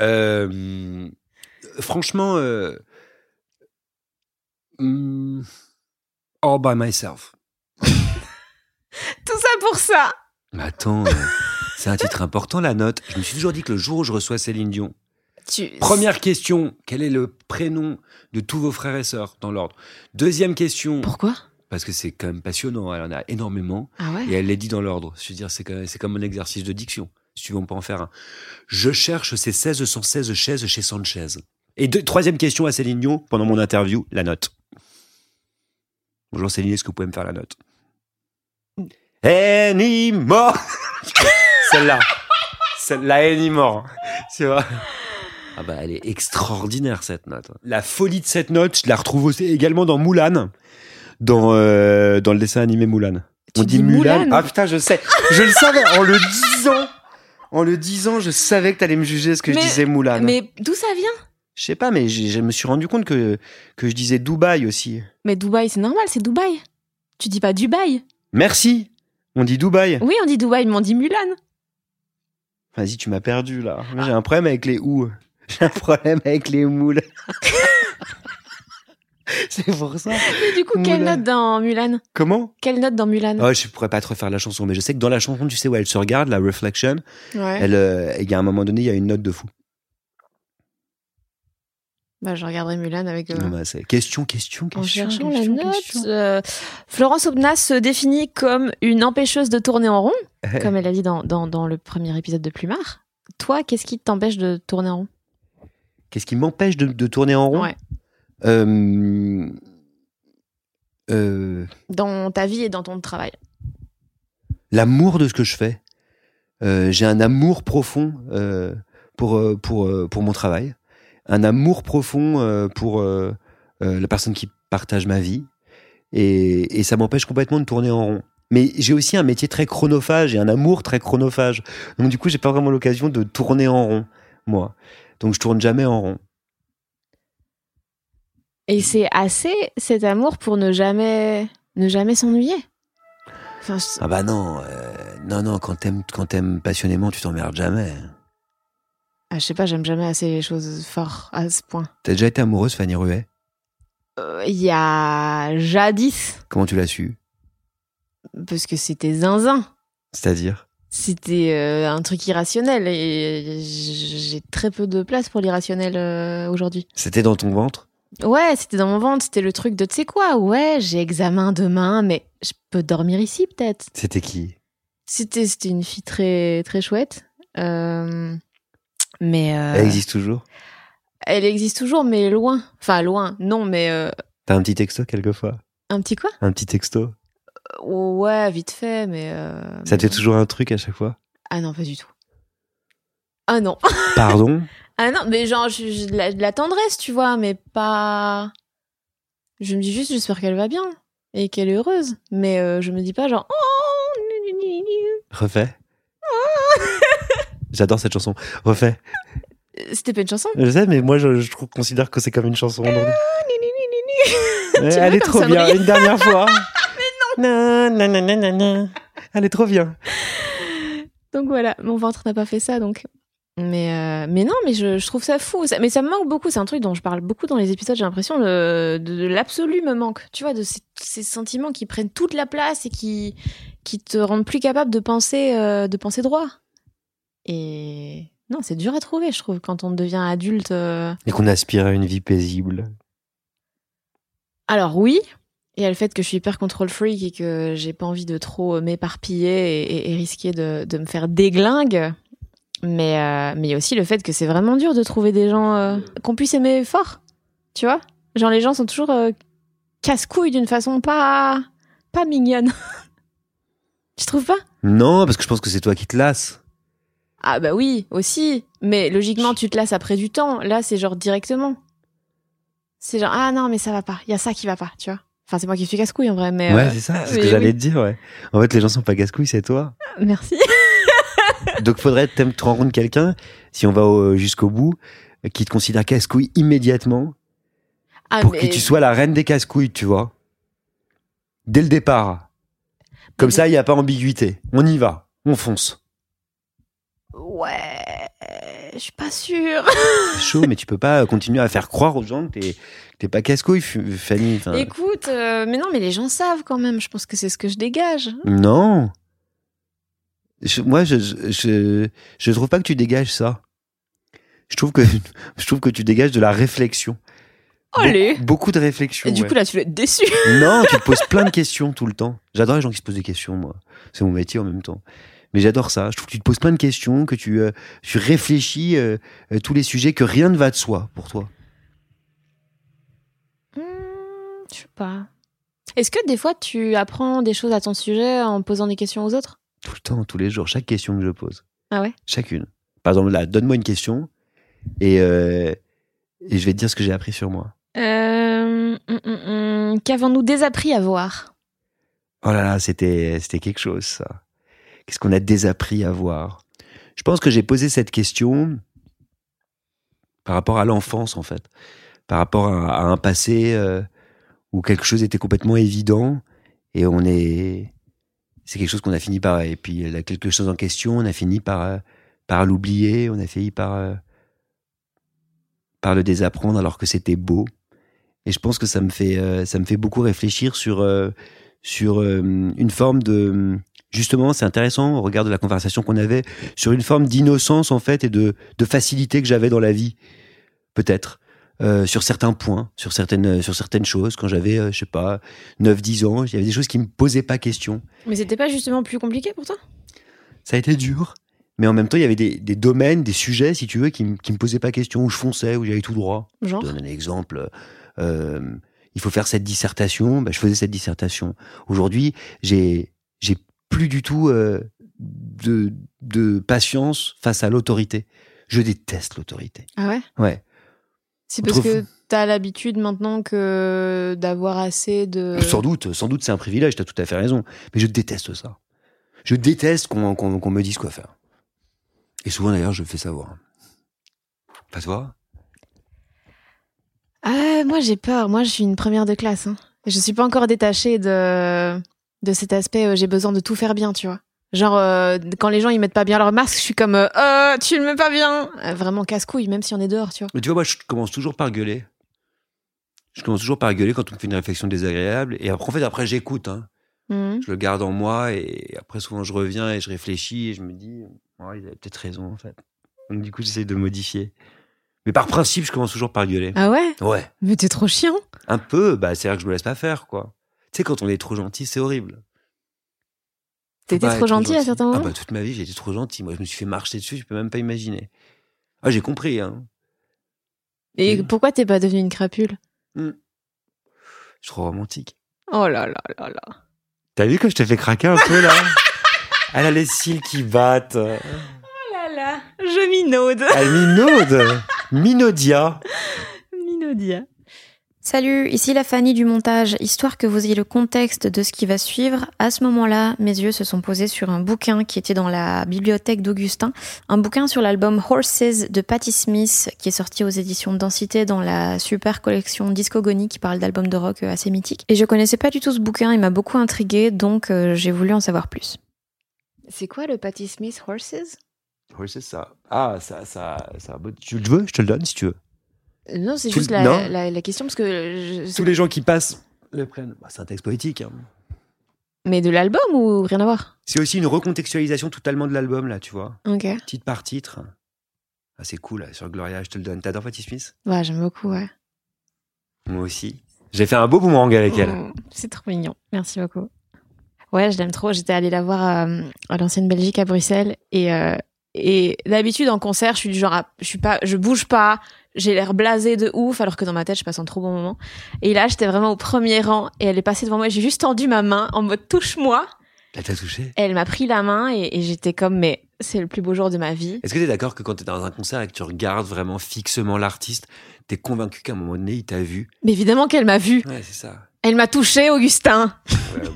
Euh, Franchement, euh, hmm, all by myself. Tout ça pour ça. Mais attends, euh, c'est un titre important, la note. Je me suis toujours dit que le jour où je reçois Céline Dion, tu... première question, quel est le prénom de tous vos frères et sœurs dans l'ordre? Deuxième question, Pourquoi? Parce que c'est quand même passionnant, elle en a énormément, Ah ouais? Et elle les dit dans l'ordre. Je veux dire, c'est comme, c'est comme un exercice de diction, si tu veux, on peut en faire un. Je cherche ces 1616 chaises chez Sanchez. Et deux- troisième question à Céline Dion, pendant mon interview, la note. Bonjour Céline, est-ce que vous pouvez me faire la note? Anymore Celle-là. Celle-là, Anymore. Tu vois? Ah bah, elle est extraordinaire, cette note. La folie de cette note, je la retrouve aussi également dans Moulin, dans, euh, dans le dessin animé Moulin. Tu On dit Mulan? Moulin Ah putain, je sais. Je le savais. En le disant, en le disant, je savais que t'allais me juger ce que Mais- je disais Moulin. Mais d'où ça vient? Je sais pas, mais je me suis rendu compte que, que je disais Dubaï aussi. Mais Dubaï, c'est normal, c'est Dubaï. Tu dis pas Dubaï Merci. On dit Dubaï. Oui, on dit Dubaï, mais on dit Mulan. Vas-y, tu m'as perdu là. J'ai un problème avec les ou. J'ai un problème avec les moules. C'est pour ça. Mais du coup, quelle note dans Mulan? Comment? Quelle note dans Mulan? Oh, je pourrais pas te refaire la chanson, mais je sais que dans la chanson, tu sais où elle se regarde, la reflection, Ouais. elle, euh, il y a un moment donné, il y a une note de fou. Bah, je regarderai Mulan avec. euh, Non, bah, question, question, En question. cherchant question, la note, question. euh, Florence Aubenas se définit comme une empêcheuse de tourner en rond, comme elle a dit dans, dans, dans le premier épisode de Plumard. Toi, qu'est-ce qui t'empêche de tourner en rond? Qu'est-ce qui m'empêche de, de tourner en rond? Ouais. Euh, euh, Dans ta vie et dans ton travail. L'amour de ce que je fais. Euh, J'ai un amour profond euh, pour, pour, pour mon travail. Un amour profond pour la personne qui partage ma vie. Et, et ça m'empêche complètement de tourner en rond. Mais j'ai aussi un métier très chronophage et un amour très chronophage. Donc du coup, j'ai pas vraiment l'occasion de tourner en rond, moi. Donc je tourne jamais en rond. Et c'est assez cet amour pour ne jamais, ne jamais s'ennuyer. Enfin, je- Ah bah non, euh, non, non, quand t'aimes, quand t'aimes passionnément, tu t'emmerdes jamais. ah, je sais pas, j'aime jamais assez les choses fort à ce point. T'as déjà été amoureuse, Fanny Ruet? Euh, Il y a jadis, Comment tu l'as su? Parce que c'était zinzin. C'est-à-dire? C'était euh, un truc irrationnel et j'ai très peu de place pour l'irrationnel euh, aujourd'hui. C'était dans ton ventre? Ouais, c'était dans mon ventre, c'était le truc de tu sais quoi, ouais, j'ai examen demain, mais je peux dormir ici peut-être. C'était qui? C'était c'était une fille très très chouette. Euh, mais euh, Elle existe toujours? elle existe toujours, mais loin. Enfin loin, non, mais euh, T'as un petit texto quelquefois? Un petit quoi? Un petit texto? Ouais, vite fait, mais. Ça te fait toujours un truc à chaque fois? Ah non, pas du tout. Ah non. Pardon? Ah non, mais genre, je- de la, de la tendresse, tu vois, mais pas. Je me dis juste, j'espère qu'elle va bien et qu'elle est heureuse. Mais euh, je me dis pas genre. Oh. Refais J'adore cette chanson. Refais. C'était pas une chanson? Je sais, mais moi, je, considère que c'est comme une chanson. donc- Tu elle est trop bien. Une dernière fois. mais non. Non, non, non, non, non. Elle est trop bien. Donc voilà, mon ventre n'a pas fait ça, donc. Mais, euh, mais non, mais je, je trouve ça fou. Ça- mais ça me manque beaucoup. C'est un truc dont je parle beaucoup dans les épisodes. J'ai l'impression de, de, de l'absolu me manque. Tu vois, de ces, ces sentiments qui prennent toute la place et qui, qui te rendent plus capable de penser, euh, de penser droit. Et non, c'est dur à trouver, je trouve, quand on devient adulte. euh. Et qu'on aspire à une vie paisible. Alors oui, y a le fait que je suis hyper control freak et que j'ai pas envie de trop m'éparpiller et, et- et risquer de, de me faire déglingue. Mais euh, mais il y a aussi le fait que c'est vraiment dur de trouver des gens euh, qu'on puisse aimer fort. Tu vois Genre les gens sont toujours euh, casse-couilles d'une façon pas pas mignonne. tu trouves pas? Non, parce que je pense que c'est toi qui te lasses. Ah bah oui, aussi. Mais logiquement, tu te lasses après du temps. Là, c'est genre directement. C'est genre ah non mais ça va pas. Il y a ça qui va pas, tu vois. Enfin c'est moi qui suis casse-couille en vrai, mais Ouais, euh, c'est ça. C'est ce mais que j'allais oui. te dire, ouais. En fait, les gens sont pas casse-couilles, c'est toi. Merci. Donc, faudrait tu rencontres quelqu'un, si on va au- jusqu'au bout, euh, qui te considère casse-couille immédiatement, Ah, pour mais- que tu sois la reine des casse-couilles, tu vois. Dès le départ. Comme Mais- ça, il n'y a pas ambiguïté. On y va. On fonce. Ouais, je suis pas sûre. C'est chaud, mais tu peux pas continuer à faire croire aux gens que t'es, pas casse-couille, Fanny. Écoute, euh, mais non, mais les gens savent quand même. Je pense que c'est ce que je dégage. Non. Je- moi, je, je, je, trouve pas que tu dégages ça. Je trouve que, je trouve que tu dégages de la réflexion. Allez. Beaucoup, beaucoup de réflexion. Et du ouais. coup, là, tu vas être déçu. Non, tu te poses plein de questions tout le temps. J'adore les gens qui se posent des questions, moi. C'est mon métier en même temps. Mais j'adore ça. Je trouve que tu te poses plein de questions, que tu, euh, tu réfléchis euh, euh, tous les sujets, que rien ne va de soi pour toi. Hmm, je sais pas. Est-ce que des fois, tu apprends des choses à ton sujet en posant des questions aux autres? Tout le temps, tous les jours, chaque question que je pose. Ah ouais? Chacune. Par exemple, là, donne-moi une question et, euh, et je vais te dire ce que j'ai appris sur moi. euh, hum, hum, hum, Qu'avons-nous désappris à voir? Oh là là, c'était, c'était quelque chose, ça. Qu'est-ce qu'on a désappris à voir? Je pense que j'ai posé cette question par rapport à l'enfance, en fait. Par rapport à, à un passé euh, où quelque chose était complètement évident et on est. C'est quelque chose qu'on a fini par. Et puis, là, quelque chose en question, on a fini par, euh, l'oublier, on a fini par. euh, par le désapprendre alors que c'était beau. Et je pense que ça me fait, euh, ça me fait beaucoup réfléchir sur, sur une forme de. Justement, c'est intéressant au regard de la conversation qu'on avait sur une forme d'innocence en fait et de facilité que j'avais dans la vie, peut-être. Euh, sur certains points, sur certaines, sur certaines choses, quand j'avais, euh, je sais pas, 9-10 ans, il y avait des choses qui me posaient pas question. Mais c'était pas justement plus compliqué pour toi? Ça a été dur, mais en même temps, il y avait des, des domaines, des sujets, si tu veux, qui, qui me posaient pas question, où je fonçais, où j'allais tout droit. Genre? Je donne un exemple. Euh, il faut faire cette dissertation. Bah, je faisais cette dissertation. Aujourd'hui, j'ai j'ai plus du tout euh, de de patience face à l'autorité. Je déteste l'autorité. Ah ouais? Ouais. C'est parce que t'as l'habitude maintenant que d'avoir assez de. Sans doute, sans doute, c'est un privilège. T'as tout à fait raison. Mais je déteste ça. Je déteste qu'on me dise quoi faire. Et souvent d'ailleurs, je le fais savoir. Pas toi? Ah, Moi, j'ai peur. Moi, je suis une première de classe. Hein. Je suis pas encore détachée de, de cet aspect, euh, j'ai besoin de tout faire bien, tu vois. Genre, euh, quand les gens ils mettent pas bien leur masque, je suis comme, euh, euh tu le mets pas bien. vraiment casse-couille, même si on est dehors, tu vois. Mais tu vois, moi, je commence toujours par gueuler. Je commence toujours par gueuler quand on me fait une réflexion désagréable. Et après, en fait, après, j'écoute. Hein. Mmh. Je le garde en moi. Et après, souvent, je reviens et je réfléchis et je me dis, oh, il avait peut-être raison, en fait. Donc, du coup, j'essaie de modifier. Mais par principe, je commence toujours par gueuler. Ah ouais? Ouais. Mais t'es trop chiant. Un peu, bah, c'est vrai que je me laisse pas faire, quoi. Tu sais, quand on est trop gentil, c'est horrible. T'étais trop gentil, à certains moments Ah bah toute ma vie, j'ai été trop gentil. Moi, je me suis fait marcher dessus, je peux même pas imaginer. Ah, j'ai compris, hein. Et pourquoi t'es pas devenu une crapule? Hmm. Je suis trop romantique. Oh là là là là. T'as vu que je t'ai fait craquer un peu, là? Elle a les cils qui battent. Oh là là, je minaude. Elle minaude Minaudia. Minaudia. Salut, ici la Fanny du montage. Histoire que vous ayez le contexte de ce qui va suivre, à ce moment-là, mes yeux se sont posés sur un bouquin qui était dans la bibliothèque d'Augustin, un bouquin sur l'album Horses de Patti Smith, qui est sorti aux éditions Densité dans la super collection Discogonie qui parle d'albums de rock assez mythiques. Et je connaissais pas du tout ce bouquin, il m'a beaucoup intrigué, donc euh, j'ai voulu en savoir plus. C'est quoi le Patti Smith Horses? Horses, ça. Ah, ça, ça, ça. Tu le veux? Je te le donne si tu veux. Non, c'est juste la, la, question parce que. Tous les gens qui passent le prennent. Bah, c'est un texte poétique. Hein. Mais de l'album ou rien à voir? C'est aussi une recontextualisation totalement de l'album, là, tu vois. Ok. Titre par titre. Ah, c'est cool, là, sur Gloria, je te le donne. T'adores Patti Smith? Ouais, j'aime beaucoup, ouais. Moi aussi. J'ai fait un beau boomerang avec elle. Oh, c'est trop mignon. Merci beaucoup. Ouais, je l'aime trop. J'étais allée la voir euh, à l'ancienne Belgique à Bruxelles et euh, et d'habitude en concert, je suis du genre, je suis pas, je bouge pas, j'ai l'air blasé de ouf, alors que dans ma tête, je passe un trop bon moment. Et là, j'étais vraiment au premier rang et elle est passée devant moi. J'ai juste tendu ma main en mode touche-moi. Elle t'a touché Elle m'a pris la main et, j'étais comme, mais c'est le plus beau jour de ma vie. Est-ce que tu es d'accord que quand tu es dans un concert et que tu regardes vraiment fixement l'artiste, tu es convaincu qu'à un moment donné, il t'a vu? Mais évidemment qu'elle m'a vu. Ouais, c'est ça. Elle m'a touché, Augustin.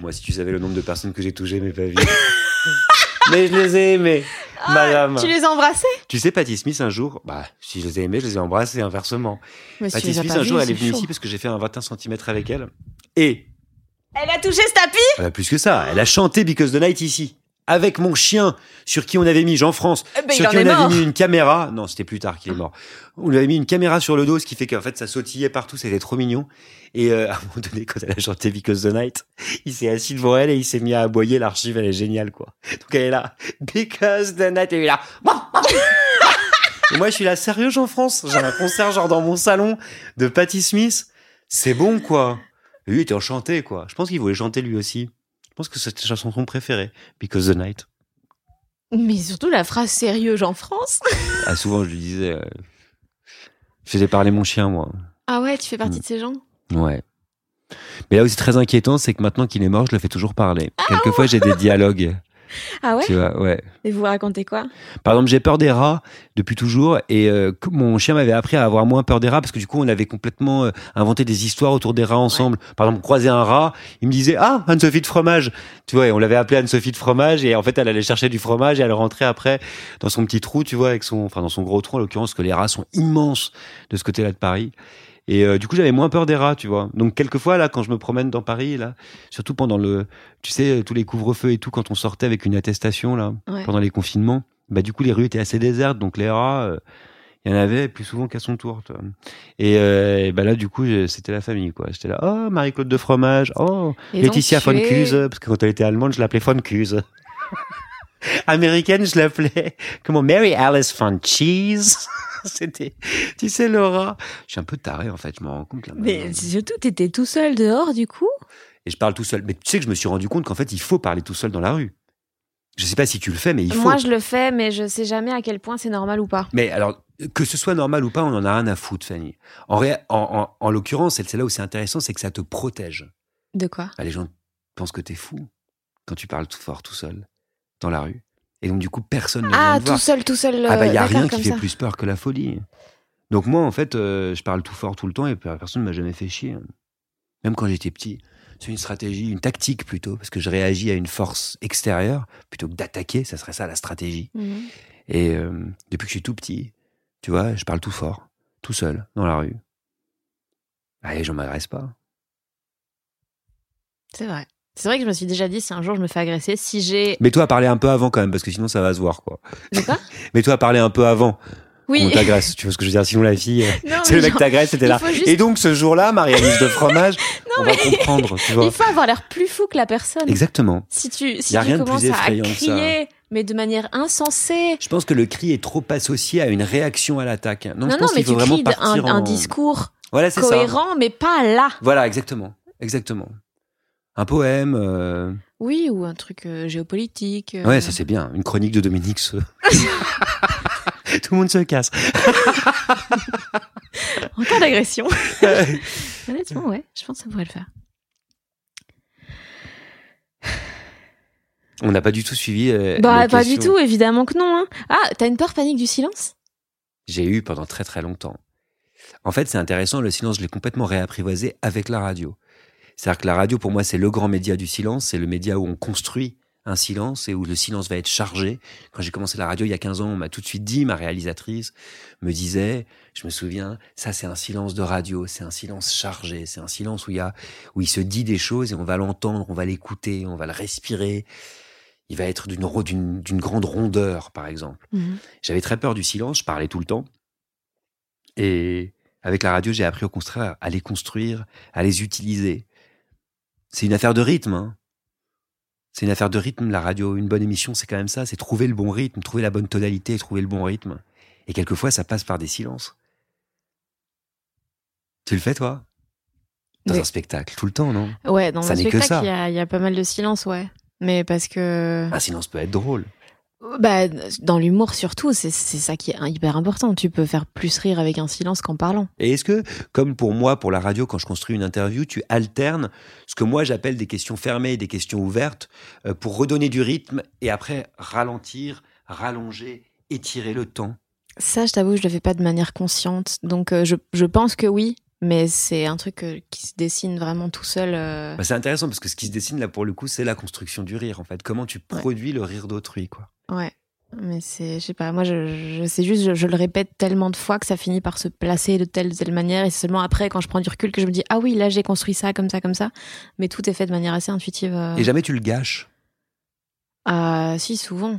moi, si tu savais le nombre de personnes que j'ai touchées, mais pas vu. mais je les ai aimées. Ah, madame. Tu les as embrassés Tu sais, Patty Smith, un jour, bah, si je les ai aimés, je les ai embrassés inversement. Patty Smith, un jour, elle est venue ici parce que j'ai fait un 21 cm avec elle. Et. Elle a touché ce tapis? Elle a Plus que ça. Elle a chanté Because the Night ici avec mon chien sur qui on avait mis Jean-France, eh ben, sur qui on avait mis une caméra. Non, c'était plus tard qu'il est mort. On lui avait mis une caméra sur le dos, ce qui fait qu'en fait ça sautillait partout, c'était trop mignon. Et euh, à un moment donné, quand elle a chanté Because the Night, il s'est assis devant elle et il s'est mis à aboyer. L'archive, elle est géniale, quoi. Donc elle est là, Because the Night, et est là. et moi, je suis là, sérieux, Jean-France J'ai un concert genre dans mon salon de Patti Smith. C'est bon, quoi. lui, il était enchanté, quoi. Je pense qu'il voulait chanter lui aussi. Je pense que c'était sa chanson préférée, Because the Night. Mais surtout la phrase sérieux en France. ah, souvent, je lui disais. Euh, je faisais parler mon chien, moi. Ah ouais, tu fais partie de ces gens? Ouais. Mais là où c'est très inquiétant, c'est que maintenant qu'il est mort, je le fais toujours parler. Ah Quelquefois, j'ai des dialogues ah ouais Tu vois, ouais. Et vous racontez quoi? Par exemple, j'ai peur des rats depuis toujours et euh, mon chien m'avait appris à avoir moins peur des rats parce que du coup, on avait complètement euh, inventé des histoires autour des rats ensemble. Par exemple, croiser un rat, il me disait "Ah, Anne-Sophie de fromage." Tu vois, et on l'avait appelée Anne-Sophie de fromage et en fait, elle allait chercher du fromage et elle rentrait après dans son petit trou, tu vois, avec son enfin dans son gros trou en l'occurrence que les rats sont immenses de ce côté-là de Paris. Et euh, du coup, j'avais moins peur des rats, tu vois. Donc quelquefois là, quand je me promène dans Paris, là, surtout pendant le, tu sais, tous les couvre-feux et tout, quand on sortait avec une attestation là, pendant les confinements, bah du coup les rues étaient assez désertes, donc les rats, euh, il y en avait plus souvent qu'à son tour. Tu vois. Et, euh, et bah là, du coup, c'était la famille, quoi. J'étais là, oh Marie-Claude de fromage, oh Laetitia von Cuse, parce que quand elle était allemande, je l'appelais von Cuse. Américaine, je l'appelais comment Mary Alice von Cheese. C'était, tu sais, Laura. Je suis un peu taré, en fait, je me rends compte là. Mais surtout, t'étais tout seul dehors, du coup? Et je parle tout seul. Mais tu sais que je me suis rendu compte qu'en fait, il faut parler tout seul dans la rue. Je sais pas si tu le fais, mais il faut. Moi, je le fais, mais je sais jamais à quel point c'est normal ou pas. Mais alors, que ce soit normal ou pas, on en a rien à foutre, Fanny. En, en, en, l'occurrence, c'est là où c'est intéressant, c'est que ça te protège. De quoi? Bah, Les gens pensent que t'es fou quand tu parles tout fort, tout seul, dans la rue. Et donc, du coup, personne ne Ah, tout seul, tout seul. Ah, bah, il n'y a rien qui fait plus peur que la folie. Donc, moi, en fait, euh, je parle tout fort tout le temps et personne ne m'a jamais fait chier. Même quand j'étais petit. C'est une stratégie, une tactique plutôt, parce que je réagis à une force extérieure plutôt que d'attaquer. Ça serait ça la stratégie. Mhm. Et euh, depuis que je suis tout petit, Tu vois, je parle tout fort, tout seul, dans la rue. Allez, les gens m'agressent pas. C'est vrai. C'est vrai que je me suis déjà dit, si un jour je me fais agresser, si j'ai. Mais toi, à parler un peu avant quand même, parce que sinon ça va se voir, quoi. Quoi? Mais toi, à parler un peu avant. Oui. On t'agresse. Tu vois ce que je veux dire Sinon, la fille, Non, c'est le mais mec t'agresse, c'était là. juste- Et donc, ce jour-là, Marie-Alice de fromage, on va comprendre, tu vois. Il faut avoir l'air plus fou que la personne. Exactement. Si tu, si Y a tu rien de plus commences à effrayant que ça. crier, mais de manière insensée. Je pense que le cri est trop associé à une réaction à l'attaque. Non, Non, je non, mais faut tu vraiment cries un, un discours Voilà, ça. cohérent, mais pas là. Voilà, exactement. Exactement. Un poème. euh, Oui, ou un truc euh, géopolitique. euh. Ouais, ça c'est bien. Une chronique de Dominique Se. Tout le monde se casse. En cas d'agression. Honnêtement, ouais, je pense que ça pourrait le faire. On n'a pas du tout suivi. Bah, pas du tout, évidemment que non. hein. Ah, t'as une peur panique du silence? J'ai eu pendant très très longtemps. En fait, c'est intéressant, le silence, je l'ai complètement réapprivoisé avec la radio. C'est-à-dire que la radio, pour moi, c'est le grand média du silence, c'est le média où on construit un silence et où le silence va être chargé. Quand j'ai commencé la radio il y a 15 ans, on m'a tout de suite dit, ma réalisatrice me disait, je me souviens, ça c'est un silence de radio, c'est un silence chargé, c'est un silence où il y a, où il se dit des choses et on va l'entendre, on va l'écouter, on va le respirer. Il va être d'une, d'une, d'une grande rondeur, par exemple. J'avais très peur du silence, je parlais tout le temps. Et avec la radio, j'ai appris au contraire à les construire, à les utiliser. C'est une affaire de rythme. hein. C'est une affaire de rythme, la radio. Une bonne émission, c'est quand même ça. C'est trouver le bon rythme, trouver la bonne tonalité, trouver le bon rythme. Et quelquefois, ça passe par des silences. Tu le fais, toi? Dans Oui. un spectacle, tout le temps, non? Ouais, dans Ça ça. spectacle, il y a, il y a pas mal de silence, ouais. Mais parce que. Un silence peut être drôle. Bah, dans l'humour surtout, c'est c'est ça qui est hyper important. Tu peux faire plus rire avec un silence qu'en parlant. Et est-ce que, comme pour moi, pour la radio, quand je construis une interview, tu alternes ce que moi j'appelle des questions fermées et des questions ouvertes euh, pour redonner du rythme et après ralentir, rallonger, étirer le temps? Ça, je t'avoue, je le fais pas de manière consciente. Donc, euh, je, je pense que oui, mais c'est un truc euh, qui se dessine vraiment tout seul. euh. Bah, C'est intéressant parce que ce qui se dessine là pour le coup, c'est la construction du rire en fait. Comment tu produis le rire d'autrui quoi. Ouais. Mais c'est, je sais pas, moi, je, je sais juste, je, je le répète tellement de fois que ça finit par se placer de telle ou telle manière. Et c'est seulement après, quand je prends du recul, que je me dis, ah oui, là, j'ai construit ça, comme ça, comme ça. Mais tout est fait de manière assez intuitive. euh. Et jamais tu le gâches? Ah, si, souvent.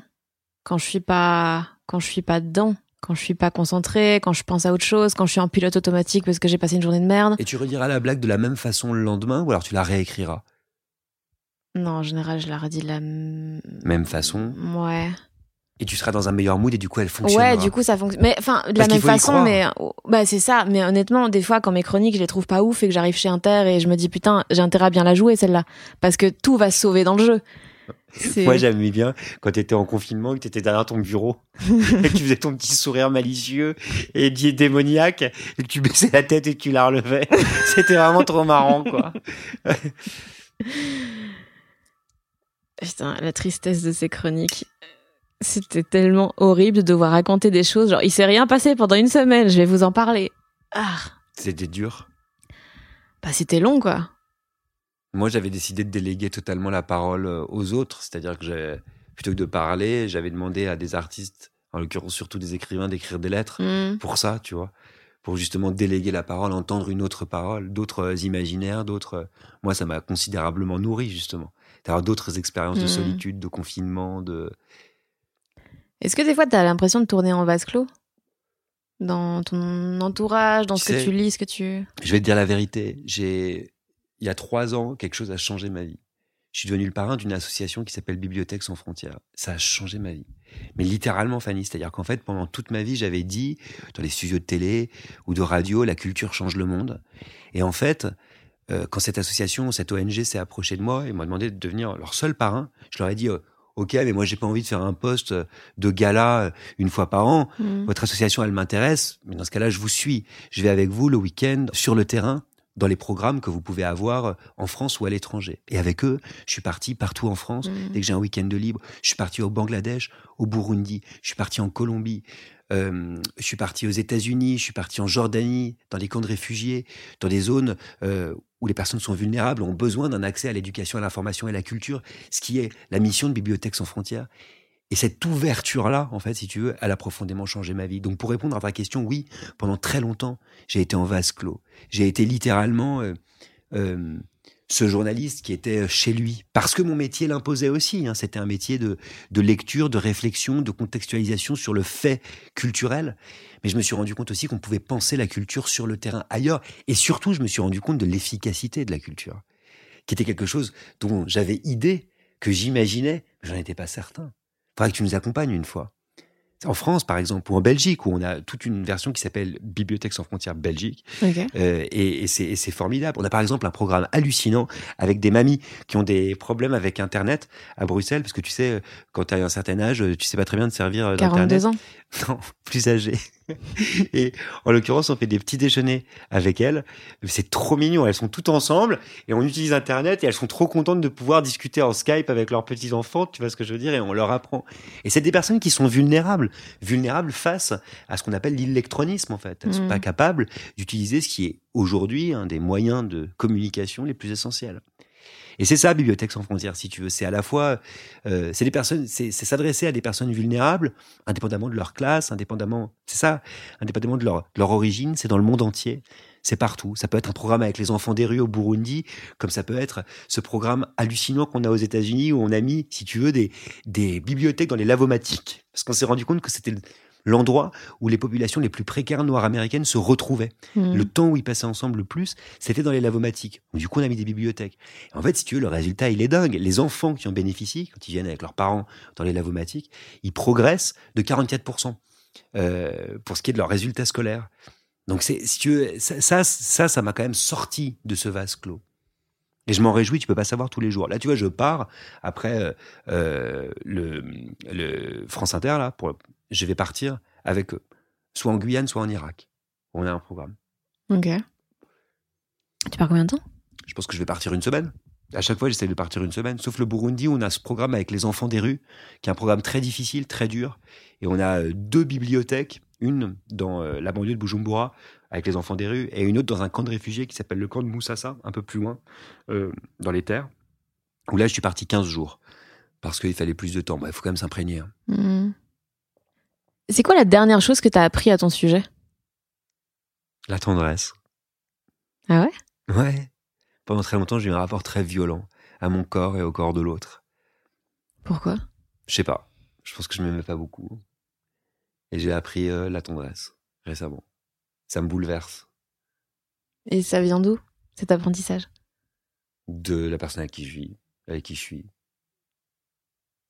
Quand je suis pas, quand je suis pas dedans, quand je suis pas concentrée, quand je pense à autre chose, quand je suis en pilote automatique parce que j'ai passé une journée de merde. Et tu rediras la blague de la même façon le lendemain ou alors tu la réécriras? Non, en général, je la redis de la m- Même façon. Ouais. Et tu seras dans un meilleur mood et du coup elle fonctionnera. Ouais, du coup, ça fonctionne. Mais enfin, de la même façon, mais bah c'est ça. Mais honnêtement, des fois, quand mes chroniques, je les trouve pas ouf et que j'arrive chez Inter et je me dis putain, j'ai intérêt à bien la jouer celle-là, parce que tout va se sauver dans le jeu. Moi, j'aimais bien quand tu étais en confinement, que tu étais derrière ton bureau et que tu faisais ton petit sourire malicieux et démoniaque et que tu baissais la tête et que tu la relevais. C'était vraiment trop marrant, quoi. Putain, la tristesse de ces chroniques. C'était tellement horrible de devoir raconter des choses. Genre, il s'est rien passé pendant une semaine, je vais vous en parler. Ah, C'était dur. bah c'était long, quoi. Moi, j'avais décidé de déléguer totalement la parole euh, aux autres. C'est-à-dire que j'ai- plutôt que de parler, j'avais demandé à des artistes, en l'occurrence surtout des écrivains, d'écrire des lettres Hmm. pour ça, tu vois. Pour justement déléguer la parole, entendre une autre parole, d'autres euh, imaginaires, d'autres. euh, Moi, ça m'a considérablement nourri, justement. D'avoir d'autres expériences de Mhm. solitude, de confinement, de. Est-ce que des fois, t'as l'impression de tourner en vase clos? Dans ton entourage, dans Tu ce que tu lis, ce que tu... Je vais te dire la vérité. J'ai, il y a trois ans, quelque chose a changé ma vie. Je suis devenu le parrain d'une association qui s'appelle Bibliothèques sans frontières. Ça a changé ma vie. Mais littéralement, Fanny. C'est-à-dire qu'en fait, pendant toute ma vie, j'avais dit, dans les studios de télé ou de radio, la culture change le monde. Et en fait, euh, quand cette association, cette ONG s'est approchée de moi et m'a demandé de devenir leur seul parrain, je leur ai dit, euh, OK, mais moi, j'ai pas envie de faire un poste de gala euh, une fois par an. Hmm. Votre association, elle m'intéresse, mais dans ce cas-là, je vous suis. Je vais avec vous le week-end sur le terrain, dans les programmes que vous pouvez avoir en France ou à l'étranger. Et avec eux, je suis parti partout en France. Mhm. Dès que j'ai un week-end de libre, je suis parti au Bangladesh, au Burundi, je suis parti en Colombie, euh, je suis parti aux États-Unis, je suis parti en Jordanie, dans des camps de réfugiés, dans des zones euh, où les personnes sont vulnérables, ont besoin d'un accès à l'éducation, à l'information et à la culture, ce qui est la mission de Bibliothèques sans frontières. Et cette ouverture-là, en fait, si tu veux, elle a profondément changé ma vie. Donc, pour répondre à ta question, oui, pendant très longtemps, j'ai été en vase clos. J'ai été littéralement euh, euh, ce journaliste qui était chez lui. Parce que mon métier l'imposait aussi. Hein. C'était un métier de, de lecture, de réflexion, de contextualisation sur le fait culturel. Mais je me suis rendu compte aussi qu'on pouvait penser la culture sur le terrain ailleurs. Et surtout, je me suis rendu compte de l'efficacité de la culture, qui était quelque chose dont j'avais idée, que j'imaginais, mais j'en étais pas certain. Faudrait que tu nous accompagnes une fois en France, par exemple, ou en Belgique, où on a toute une version qui s'appelle Bibliothèque sans frontières Belgique. Euh, et, et c'est formidable. On a par exemple un programme hallucinant avec des mamies qui ont des problèmes avec Internet à Bruxelles, parce que tu sais, quand tu as un certain âge, tu sais pas très bien de servir d'Internet. 42 ans Non, plus âgé. et en l'occurrence, on fait des petits déjeuners avec elles. C'est trop mignon. Elles sont toutes ensemble et on utilise Internet et elles sont trop contentes de pouvoir discuter en Skype avec leurs petits enfants. Tu vois ce que je veux dire Et on leur apprend. Et c'est des personnes qui sont vulnérables, vulnérables face à ce qu'on appelle l'électronisme en fait. Elles sont mmh. pas capables d'utiliser ce qui est aujourd'hui un des moyens de communication les plus essentiels. Et c'est ça, Bibliothèque sans frontières, si tu veux. C'est à la fois, euh, c'est des personnes, c'est s'adresser à des personnes vulnérables, indépendamment de leur classe, indépendamment, c'est ça, indépendamment de leur, leur origine, c'est dans le monde entier. C'est partout. Ça peut être un programme avec les enfants des rues au Burundi, comme ça peut être ce programme hallucinant qu'on a aux États-Unis où on a mis, si tu veux, des, des bibliothèques dans les lavomatiques. Parce qu'on s'est rendu compte que c'était l'endroit où les populations les plus précaires noires américaines se retrouvaient. Hmm. Le temps où ils passaient ensemble le plus, c'était dans les lavomatiques. Du coup, on a mis des bibliothèques. en fait, si tu veux, le résultat, il est dingue. Les enfants qui en bénéficient, quand ils viennent avec leurs parents dans les lavomatiques, ils progressent de 44% euh, pour ce qui est de leurs résultats scolaires. Donc, c'est, si tu veux, ça, ça, ça m'a quand même sorti de ce vase clos. Et je m'en réjouis, tu peux pas savoir tous les jours. Là, tu vois, je pars après euh, euh le, le France Inter là pour je vais partir avec eux, soit en Guyane, soit en Irak. On a un programme. Ok. Tu pars combien de temps? Je pense que je vais partir une semaine. À chaque fois, j'essaie de partir une semaine. Sauf le Burundi, où on a ce programme avec les enfants des rues, qui est un programme très difficile, très dur. Et on a euh, deux bibliothèques, une dans euh, la banlieue de Bujumbura, avec les enfants des rues, et une autre dans un camp de réfugiés qui s'appelle le camp de Moussassa, un peu plus loin, euh, dans les terres, où là, je suis parti 15 jours. Parce qu'il fallait plus de temps. Il faut quand même s'imprégner. Hein. Mmh. C'est quoi la dernière chose que tu as appris à ton sujet? La tendresse. Ah ouais? Ouais. Pendant très longtemps, j'ai eu un rapport très violent à mon corps et au corps de l'autre. Pourquoi? Je sais pas. Je pense que je m'aimais pas beaucoup. Et j'ai appris euh, la tendresse récemment. Ça me bouleverse. Et ça vient d'où, cet apprentissage? De la personne avec qui je vis, avec qui je suis.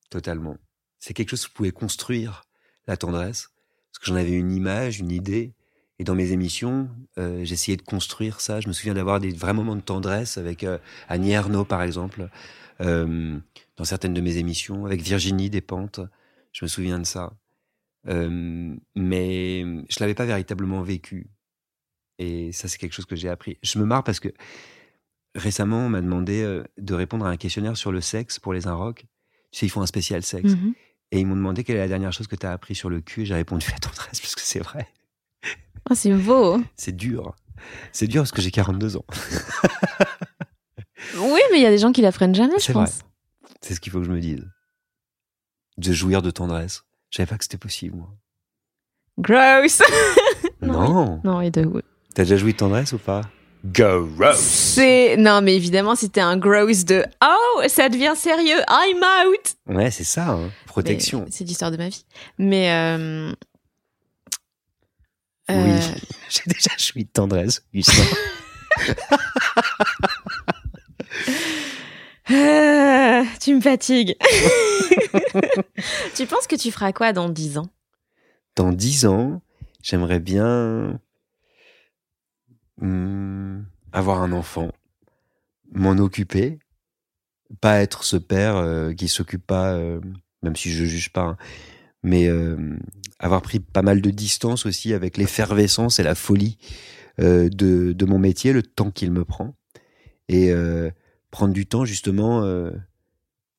Totalement. C'est quelque chose que je pouvais construire la tendresse, parce que j'en avais une image, une idée. Et dans mes émissions, euh, j'essayais de construire ça. Je me souviens d'avoir des vrais moments de tendresse avec euh, Annie Ernaux, par exemple, euh, dans certaines de mes émissions, avec Virginie Despentes. Je me souviens de ça. Mais je l'avais pas véritablement vécu. Et ça, c'est quelque chose que j'ai appris. Je me marre parce que récemment, on m'a demandé de répondre à un questionnaire sur le sexe pour les Inrocks. Tu sais, ils font un spécial sexe. Mm-hmm. Et ils m'ont demandé quelle est la dernière chose que tu as appris sur le cul. Et j'ai répondu la tendresse parce que c'est vrai. Oh, c'est beau. C'est dur. C'est dur parce que j'ai 42 ans. oui, mais il y a des gens qui l'apprennent jamais, je pense. C'est ce qu'il faut que je me dise. De jouir de tendresse. Je savais pas que c'était possible, moi. Gross. non. Non, et de. T'as déjà joué de tendresse ou pas? Gross. C'est non mais évidemment c'était un gross de oh ça devient sérieux I'm out. Ouais c'est ça hein. protection. C'est l'histoire de ma vie. Mais euh... oui euh, j'ai déjà joui de tendresse ah, tu me fatigues. tu penses que tu feras quoi dans dix ans? Dans dix ans, j'aimerais bien Hmm, avoir un enfant, m'en occuper, pas être ce père euh, qui s'occupe pas, euh, même si je juge pas, hein, mais euh, avoir pris pas mal de distance aussi avec l'effervescence et la folie de, de, mon métier, le temps qu'il me prend, et prendre du temps justement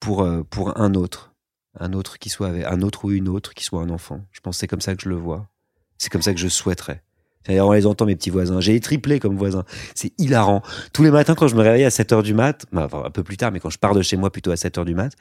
pour pour un autre, un autre qui soit avec, un autre ou une autre qui soit un enfant. Je pense c'est comme ça que je le vois, c'est comme ça que je souhaiterais. D'ailleurs, on les entend, mes petits voisins. J'ai triplé comme voisin. C'est hilarant. Tous les matins, quand je me réveille à 7 heures du mat, enfin, un peu plus tard, mais quand je pars de chez moi plutôt à 7 heures du mat,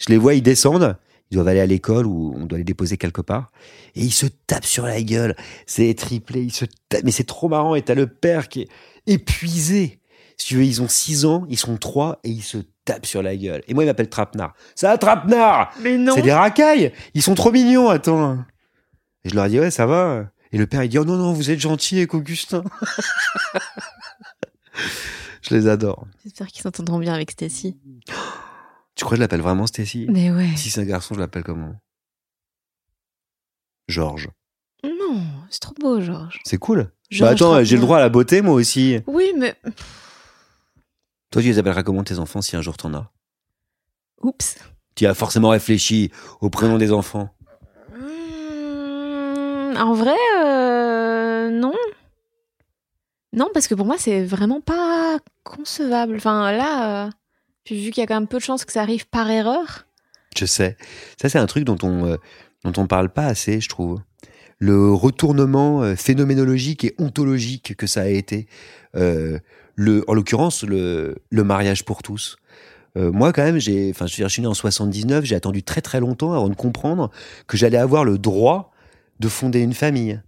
je les vois, ils descendent, Ils doivent aller à l'école ou on doit les déposer quelque part. Et ils se tapent sur la gueule. C'est triplé, ils se tapent. Mais c'est trop marrant. Et t'as le père qui est épuisé. Si tu veux, ils ont 6 ans, ils sont 3 et ils se tapent sur la gueule. Et moi, il m'appelle Trapnard. Ça Trapnard Mais non. C'est des racailles. Ils sont trop mignons, attends. Et je leur dis, ouais, ça va. Et le père, il dit, oh non, non, vous êtes gentil avec Augustin. je les adore. J'espère qu'ils s'entendront bien avec Stacy. Tu crois que je l'appelle vraiment Stacy? Mais ouais. Si c'est un garçon, je l'appelle comment? Georges. Non, c'est trop beau, Georges. C'est cool. bah Georges attends, j'ai le droit à la beauté, moi aussi. Oui, mais. Toi, tu les appelleras comment tes enfants si un jour t'en as? Oups. Tu as forcément réfléchi au prénom des enfants. En vrai, euh, non. Non, parce que pour moi, c'est vraiment pas concevable. Enfin, là, euh, vu qu'il y a quand même peu de chances que ça arrive par erreur. Je sais. Ça, c'est un truc dont on euh, dont on parle pas assez, je trouve. Le retournement euh, phénoménologique et ontologique que ça a été. Le, en l'occurrence, le, le mariage pour tous. Moi, quand même, j'ai, enfin, je suis né en 79, j'ai attendu très très longtemps avant de comprendre que j'allais avoir le droit de fonder une famille,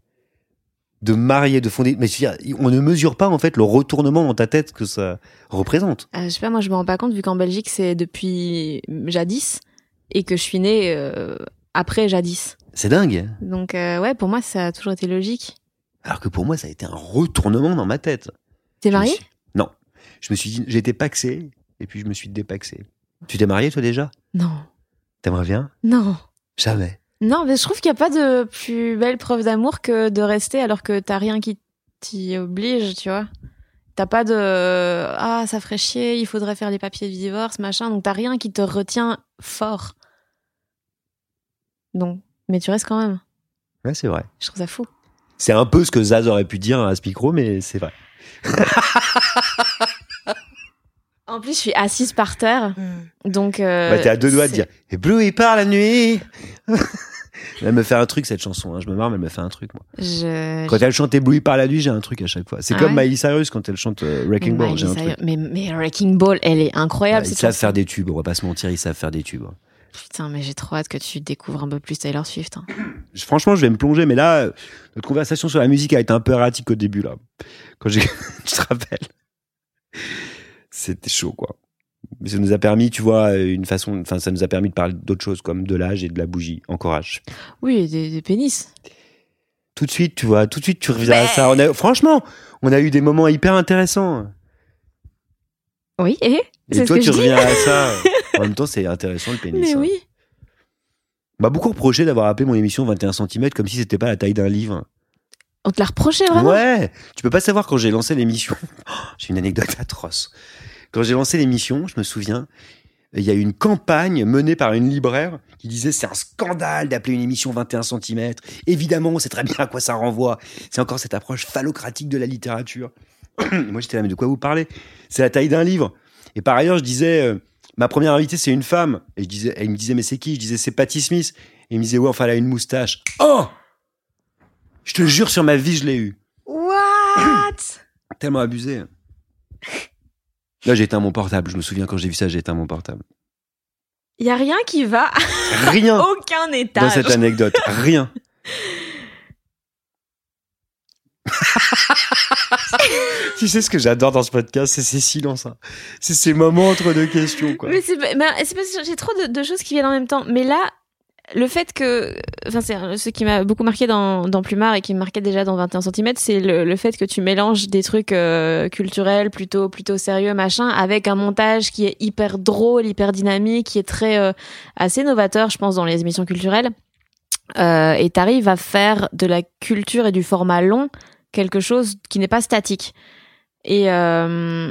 de marier, de fonder. Mais je veux dire, on ne mesure pas en fait le retournement dans ta tête que ça représente. Euh, je sais pas, moi, je me rends pas compte vu qu'en Belgique, c'est depuis jadis et que je suis née euh, après jadis. C'est dingue. Donc, euh, ouais, pour moi, ça a toujours été logique. Alors que pour moi, ça a été un retournement dans ma tête. T'es marié suis- Non. Je me suis dit, été paxé, et puis je me suis dépaxé. Tu t'es marié, toi, déjà? Non. T'aimerais bien? Non. Jamais. Non, mais je trouve qu'il n'y a pas de plus belle preuve d'amour que de rester alors que t'as rien qui t'y oblige, tu vois. T'as pas de ah ça ferait chier, il faudrait faire les papiers de divorce, machin. Donc t'as rien qui te retient fort. Donc, mais tu restes quand même. Ouais, c'est vrai. Je trouve ça fou. C'est un peu ce que Zaz aurait pu dire à ce micro, mais c'est vrai. En plus, je suis assise par terre, donc. euh, bah, t'es à deux doigts de dire Et Blue, il part la nuit Elle me fait un truc, cette chanson. hein. Je me marre, mais elle me fait un truc, moi. Je. Quand elle chante Blue, il part la nuit, j'ai un truc à chaque fois. C'est Ah comme ouais Miley Cyrus quand elle chante euh, Wrecking Ball, j'ai un truc. Mais, mais Wrecking Ball, elle est incroyable. ils cette savent faire des tubes, on va pas se mentir, ils savent faire des tubes. Putain, mais j'ai trop hâte que tu découvres un peu plus Taylor Swift. hein. Franchement, je vais me plonger, mais là, notre conversation sur la musique a été un peu erratique au début, là. Quand j'ai, tu te rappelles? C'était chaud, quoi. Mais ça nous a permis, tu vois, une façon, enfin, ça nous a permis de parler d'autres choses, comme de l'âge et de la bougie. Encourage. Oui, et des, des pénis. Tout de suite, tu vois, tout de suite, tu reviens à ça. On a, franchement, on a eu des moments hyper intéressants. Oui, et Et C'est toi, ce que tu reviens à ça. En même temps, c'est intéressant, le pénis. Mais hein. oui. On m'a beaucoup reproché d'avoir appelé mon émission 21 cm comme si c'était pas la taille d'un livre. On te l'a reproché vraiment? Ouais, tu peux pas savoir quand j'ai lancé l'émission. Oh, J'ai une anecdote atroce. Quand j'ai lancé l'émission, je me souviens, il y a eu une campagne menée par une libraire qui disait c'est un scandale d'appeler une émission 21 cm. Évidemment, on sait très bien à quoi ça renvoie. C'est encore cette approche phallocratique de la littérature. Moi, j'étais là, mais de quoi vous parlez? C'est la taille d'un livre. Et par ailleurs, je disais, euh, ma première invitée, c'est une femme. Et je disais, elle me disait, mais c'est qui? Je disais, c'est Patty Smith. Et il me disait, ouais, enfin, elle a une moustache. Oh Je te jure, sur ma vie, je l'ai eu What? Tellement abusé. Là, j'ai éteint mon portable. Je me souviens quand j'ai vu ça, j'ai éteint mon portable. Il y a rien qui va Rien aucun dans étage. cette anecdote. Rien. tu sais ce que j'adore dans ce podcast, c'est ces silences. hein. C'est ces moments entre deux questions. Quoi. Mais c'est pas- mais c'est parce que j'ai trop de, de choses qui viennent en même temps. Mais là, le fait que, enfin, c'est ce qui m'a beaucoup marqué dans, dans Plumard et qui me marquait déjà dans 21 cm, c'est le, fait que tu mélanges des trucs euh, culturels plutôt plutôt sérieux machin avec un montage qui est hyper drôle, hyper dynamique, qui est très euh, assez novateur, je pense, dans les émissions culturelles. Euh, et t'arrives à faire de la culture et du format long quelque chose qui n'est pas statique. Et euh,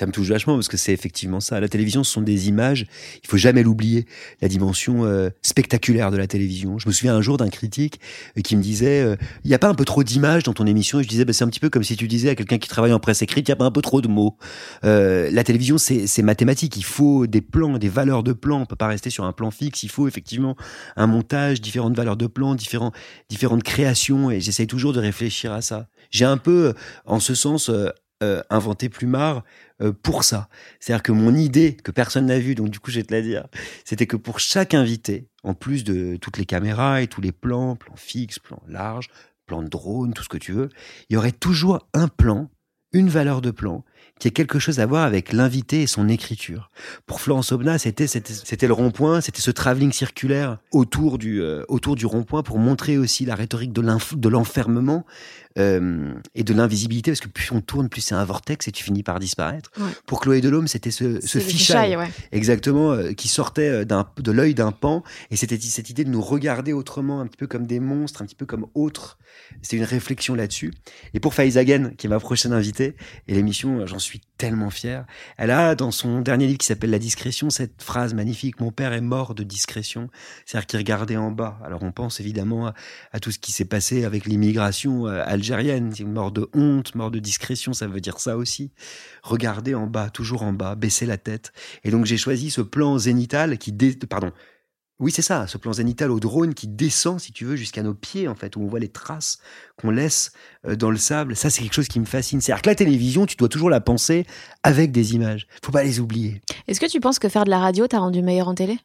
Ça me touche vachement parce que c'est effectivement ça. La télévision, ce sont des images. Il faut jamais l'oublier. La dimension euh, spectaculaire de la télévision. Je me souviens un jour d'un critique euh, qui me disait euh, il n'y a pas un peu trop d'images dans ton émission? Et je disais bah, c'est un petit peu comme si tu disais à quelqu'un qui travaille en presse écrite il n'y a pas un peu trop de mots. Euh, la télévision, c'est mathématique. Il faut des plans, des valeurs de plans. On peut pas rester sur un plan fixe. Il faut effectivement un montage, différentes valeurs de plans, différents, différentes créations. Et j'essaye toujours de réfléchir à ça. J'ai un peu, en ce sens, euh, inventé Plumard euh, pour ça. C'est-à-dire que mon idée, que personne n'a vue, donc du coup je vais te la dire, c'était que pour chaque invité, en plus de toutes les caméras et tous les plans, plans fixes, plans larges, plans de drone, tout ce que tu veux, il y aurait toujours un plan, une valeur de plan, qui a quelque chose à voir avec l'invité et son écriture. Pour Florence Obna, c'était c'était le rond-point, c'était ce travelling circulaire autour du euh, autour du rond-point pour montrer aussi la rhétorique de l'enfermement euh, et de l'invisibilité, parce que plus on tourne, plus c'est un vortex et tu finis par disparaître. Pour Chloé Delhomme, c'était ce, ce fichaille, exactement, euh, qui sortait euh, de l'œil d'un pan, et c'était cette idée de nous regarder autrement, un petit peu comme des monstres, un petit peu comme autres. C'est une réflexion là-dessus. Et pour Faizagen, qui est ma prochaine invitée, et l'émission, j'en suis tellement fier, elle a dans son dernier livre qui s'appelle La discrétion cette phrase magnifique Mon père est mort de discrétion, c'est-à-dire qu'il regardait en bas. Alors on pense évidemment à, à tout ce qui s'est passé avec l'immigration à algérienne, mort de honte, mort de discrétion, ça veut dire ça aussi. Regarder en bas, toujours en bas, baisser la tête. Et donc j'ai choisi ce plan zénital qui, pardon, oui, c'est ça, ce plan zénital au drone qui descend, si tu veux, jusqu'à nos pieds, en fait, où on voit les traces qu'on laisse euh, dans le sable. Ça, c'est quelque chose qui me fascine. C'est-à-dire que la télévision, tu dois toujours la penser avec des images. Faut pas les oublier. Est-ce que tu penses que faire de la radio t'a rendu meilleur en télé?